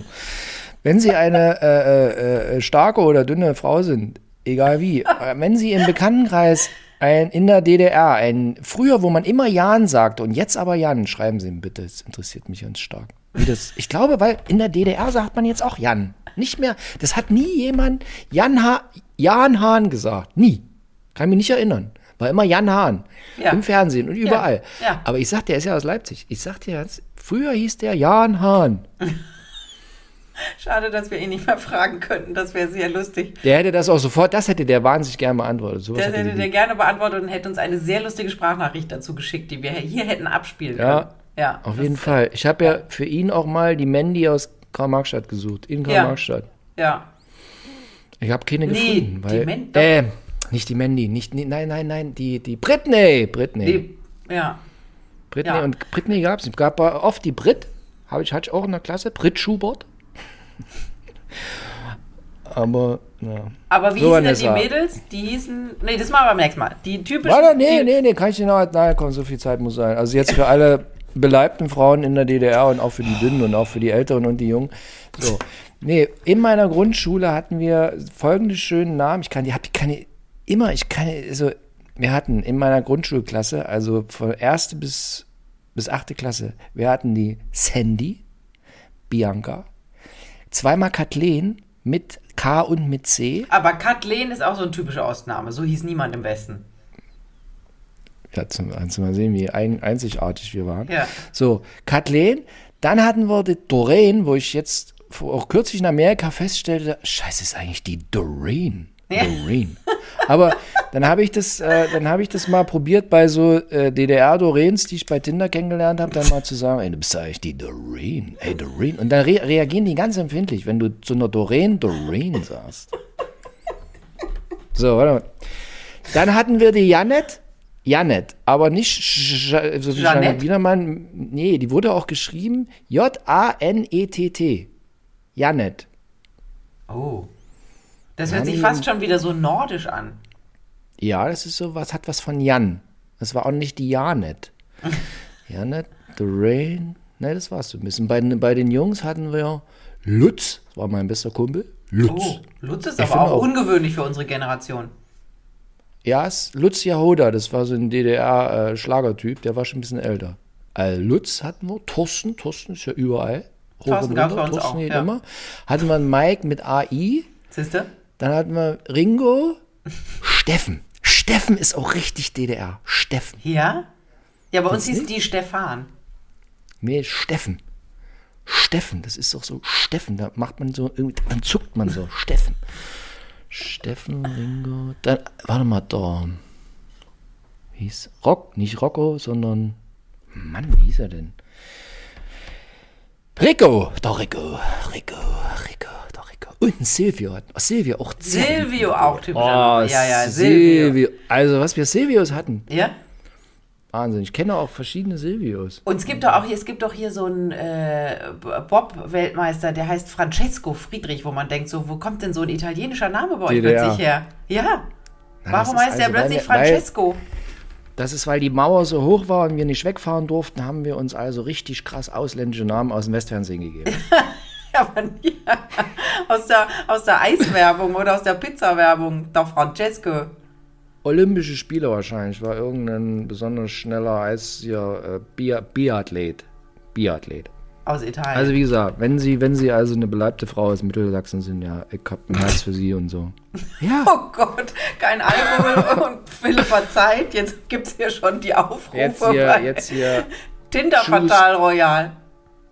Wenn Sie eine äh, äh, äh, starke oder dünne Frau sind, egal wie, wenn Sie im Bekanntenkreis ein, in der DDR, ein, früher, wo man immer Jan sagte und jetzt aber Jan, schreiben Sie ihm bitte, das interessiert mich ganz stark. Wie das, ich glaube, weil in der DDR sagt man jetzt auch Jan. Nicht mehr, das hat nie jemand Jan, ha Jan Hahn gesagt. Nie. Kann mich nicht erinnern. War immer Jan Hahn. Ja. Im Fernsehen und überall. ja. Aber ich sag, der ist ja aus Leipzig. Ich sag dir jetzt, früher hieß der Jan Hahn. Schade, dass wir ihn nicht mehr fragen könnten, das wäre sehr lustig. Der hätte das auch sofort, das hätte der wahnsinnig gerne beantwortet. Sowas Das hätte die- der gerne beantwortet und hätte uns eine sehr lustige Sprachnachricht dazu geschickt, die wir hier hätten abspielen Ja, können. Ja, auf jeden Fall. Ich habe ja für ihn auch mal die Mandy aus Karl-Marx-Stadt gesucht. In Ja. Karl-Marx-Stadt. Ja. Ich habe keine Nee, gefunden. die Weil, Man- doch. äh, nicht die Mandy, nicht, nee, nein, nein, nein, die, die Britney. Britney. Die, ja. Britney ja. und Britney gab es. Es gab oft die Brit, habe ich, hatte ich auch in der Klasse, Brit Schubert. Aber, ja. Aber wie So, hießen denn die. Mädels? Die hießen. Nee, das machen wir beim nächsten Mal. Die typischen. Warte, nee, nee, nee, kann ich dir noch, nein, komm, so viel Zeit muss sein. Also jetzt für alle beleibten Frauen in der DDR und auch für die Dünnen und auch für die Älteren und die Jungen. So. Nee, in meiner Grundschule hatten wir folgende schönen Namen. Ich kann die, hab, ich kann die immer, ich kann, also, wir hatten in meiner Grundschulklasse, also von erste bis, bis achte Klasse, wir hatten die Sandy, Bianca, zweimal Kathleen mit K und mit C. Aber Kathleen ist auch so eine typische Ausnahme. So hieß niemand im Westen. Ja, zum, zum mal sehen, wie ein, einzigartig wir waren. Ja. So, Kathleen, dann hatten wir die Doreen, wo ich jetzt auch kürzlich in Amerika feststellte, scheiße, ist eigentlich die Doreen. Doreen. Aber dann habe ich das, äh, dann habe ich das mal probiert bei so äh, DDR-Doreens, die ich bei Tinder kennengelernt habe, dann mal zu sagen, ey, du bist ja eigentlich die Doreen, ey, Doreen. Und dann re reagieren die ganz empfindlich, wenn du zu einer Doreen Doreen sagst. So, warte mal. Dann hatten wir die Janet. Janet, aber nicht so wie? Jeanette Wienermann. Nee, die wurde auch geschrieben J-A-N-E-T-T. Janet. Oh. Das hört Ja, sich fast schon wieder so nordisch an. Ja, das ist so was, hat was von Jan. Das war auch nicht die Janet. Janet, The Rain. Ne, das war's so ein bisschen. Bei, den- bei den Jungs hatten wir Lutz, das war mein bester Kumpel. Lutz. Oh, Lutz ist Ich aber auch auch- ungewöhnlich für unsere Generation. Ja, ist Lutz Jahoda, das war so ein DDR-Schlagertyp, der war schon ein bisschen älter. Äh, Lutz hatten wir, Thorsten, Thorsten ist ja überall. Thorsten gab's runter, bei uns Thorsten auch, ja. immer. Hatten wir einen Mike mit AI, Siehst du? Dann hatten wir Ringo, Steffen. Steffen ist auch richtig DDR. Steffen. Ja? Ja, bei uns hieß die Stefan. Nee, Steffen. Steffen, das ist doch so Steffen, da macht man so, irgendwie, dann zuckt man so, Steffen. Steffen, Ringo, dann, warte mal, da, hieß Rock, nicht Rocco, sondern Mann, wie hieß er denn? Rico, doch Rico, Rico, Rico, Und Silvio, hat- oh, Silvio auch sehr Silvio auch typisch. Oh, ja, ja, Silvio. Silvio. Also, was wir Silvios hatten. Ja? Wahnsinn. Ich kenne auch verschiedene Silvios. Und es gibt doch auch hier, es gibt doch hier so einen äh, Bob-Weltmeister, der heißt Francesco Friedrich, wo man denkt, so, wo kommt denn so ein italienischer Name bei euch plötzlich her? Ja. Na, Warum heißt der also, weil plötzlich weil- Francesco? Das ist, weil die Mauer so hoch war und wir nicht wegfahren durften, haben wir uns also richtig krass ausländische Namen aus dem Westfernsehen gegeben. Ja, aber nie. aus, der, aus der Eiswerbung oder aus der Pizza-Werbung. Der Francesco. Olympische Spiele wahrscheinlich, war irgendein besonders schneller Eis hier, äh, Bi- Biathlet. Biathlet. Aus Italien. Also wie gesagt, wenn Sie, wenn Sie also eine beleibte Frau aus Mittelsachsen sind, ja, ich hab ein Herz für Sie und so. Ja. oh Gott, kein Alkohol und Philippa Zeit. Jetzt gibt es hier schon die Aufrufe. Jetzt hier, bei jetzt hier, Tinder Fatal Royal.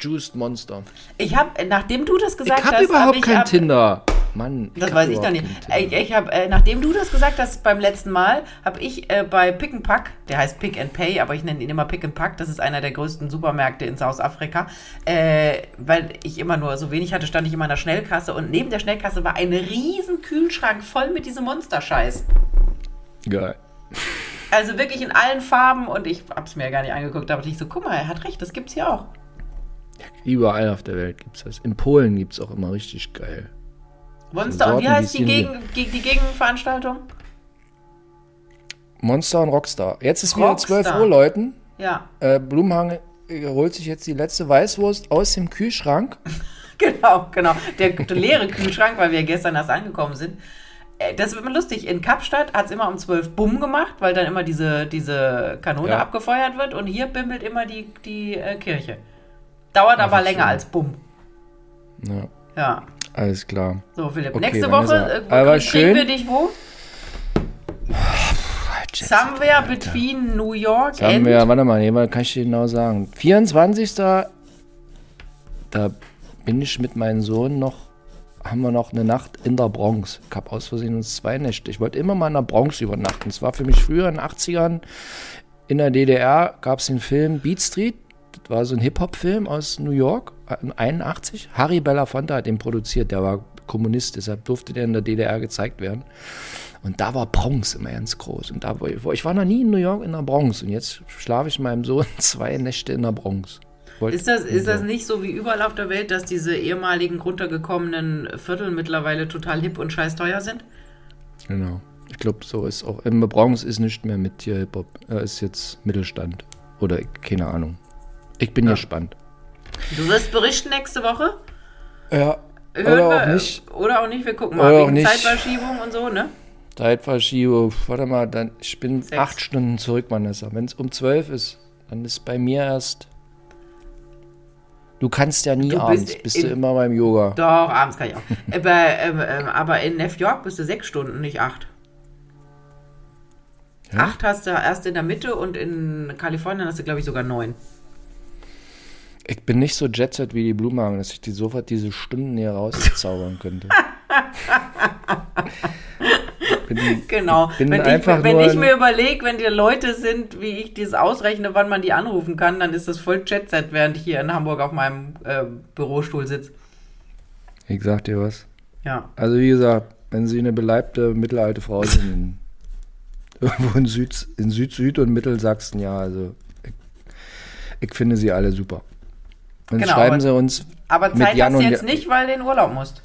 Juiced Monster. Ich habe, nachdem du das gesagt Ich hab hast, überhaupt ich kein ab- Tinder. Mann, Das weiß ich doch überhaupt nicht. Ich, ich hab, äh, nachdem du das gesagt hast beim letzten Mal, habe ich äh, bei Pick and Pack, der heißt Pick and Pay, aber ich nenne ihn immer Pick and Pack, das ist einer der größten Supermärkte in South-Afrika, äh, weil ich immer nur so wenig hatte, stand ich immer in der Schnellkasse und neben der Schnellkasse war ein riesen Kühlschrank voll mit diesem Monsterscheiß. Geil. Also wirklich in allen Farben und ich hab's mir gar nicht angeguckt, aber ich so, guck mal, er hat recht, das gibt's hier auch. Überall auf der Welt gibt's das. In Polen gibt's auch immer richtig geil. Monster, und wie heißt die, Gegen, Geg- die Gegenveranstaltung? Monster und Rockstar. Jetzt ist wieder Rockstar. 12 Uhr, Leuten. Ja, Äh, Blumhang äh, holt sich jetzt die letzte Weißwurst aus dem Kühlschrank. Genau, genau. Der, der leere Kühlschrank, weil wir gestern erst angekommen sind. Äh, Das wird immer lustig. In Kapstadt hat es immer um 12 Bumm gemacht, weil dann immer diese, diese Kanone Ja. abgefeuert wird. Und hier bimmelt immer die, die äh, Kirche. Dauert aber länger schön. als Bumm. Ja, Ja. alles klar. So, Philipp. Okay, Nächste. Woche äh, Aber schön. wir dich wo? Somewhere between New York haben and... warte mal, nee, mal kann ich dir genau sagen. 24. Da bin ich mit meinem Sohn noch, haben wir noch eine Nacht in der Bronx. Ich habe aus Versehen uns zwei Nächte. Ich wollte immer mal in der Bronx übernachten. Es war für mich früher in den 80ern in der DDR gab es den Film Beat Street. Das war so ein Hip-Hop-Film aus New York, äh, 81. Harry Belafonte hat den produziert, der war Kommunist, deshalb durfte der in der DDR gezeigt werden. Und da war Bronx immer ganz groß. Und da ich, ich war noch nie in New York in der Bronx. Und jetzt schlafe ich meinem Sohn zwei Nächte in der Bronx. Wollt- Ist das, ist das nicht so wie überall auf der Welt, dass diese ehemaligen runtergekommenen Viertel mittlerweile total hip und scheiß teuer sind? Genau. Ich glaube, so ist auch. In der Bronx ist nicht mehr mit hier Hip-Hop. Er ist jetzt Mittelstand. Oder keine Ahnung. Ich bin gespannt. Du wirst berichten nächste Woche? Ja. Hören Oder wir, auch nicht. Oder auch nicht, wir gucken mal. Oder auch Wegen nicht. Zeitverschiebung und so, ne? Zeitverschiebung. Warte mal, dann, ich bin Sechs. acht Stunden zurück, Vanessa. Wenn es um zwölf ist, dann ist bei mir erst. Du kannst ja nie Du bist abends, bist, du in- immer beim Yoga. Doch, abends kann ich auch. äh, bei, ähm, ähm, aber in New York bist du sechs Stunden, nicht acht. Ja? Acht hast du erst in der Mitte und in Kalifornien hast du, glaube ich, sogar neun. Ich bin nicht so jetset wie die Blumenhagen, dass ich die sofort diese Stunden hier rauszaubern könnte. bin, Genau. bin wenn ich, wenn ich mir überlege, wenn die Leute sind, wie ich dieses ausrechne, wann man die anrufen kann, dann ist das voll Jet-Set, während ich hier in Hamburg auf meinem äh, Bürostuhl sitze. Ich sag dir was. Ja. Also wie gesagt, wenn Sie eine beleibte mittelalte Frau sind, in, irgendwo in Süd, in Süd, Süd und Mittelsachsen, ja, also ich, ich finde sie alle super. Und Genau, schreiben aber- Sie uns Aber mit Zeit Jan hast du jetzt nicht, weil du in Urlaub musst.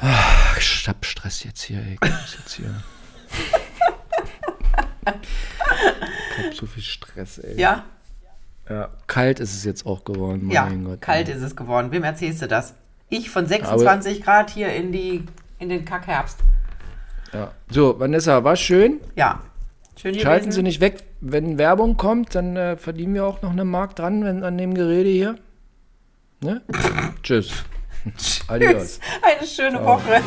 Ach, ich hab Stress jetzt hier, ey. Jetzt hier. ich hab so viel Stress, ey. Ja? Ja, Kalt ist es jetzt auch geworden, Ja, mein Gott. kalt ist es geworden. Wem erzählst du das? Ich von 26 Grad hier in, die, in den Kackherbst. Ja. So, Vanessa, war schön. Ja. Schön gewesen. Schalten Sie nicht weg. Wenn Werbung kommt, dann äh, verdienen wir auch noch eine Mark dran wenn, an dem Gerede hier. Ne? Tschüss. Adios. Eine schöne Woche.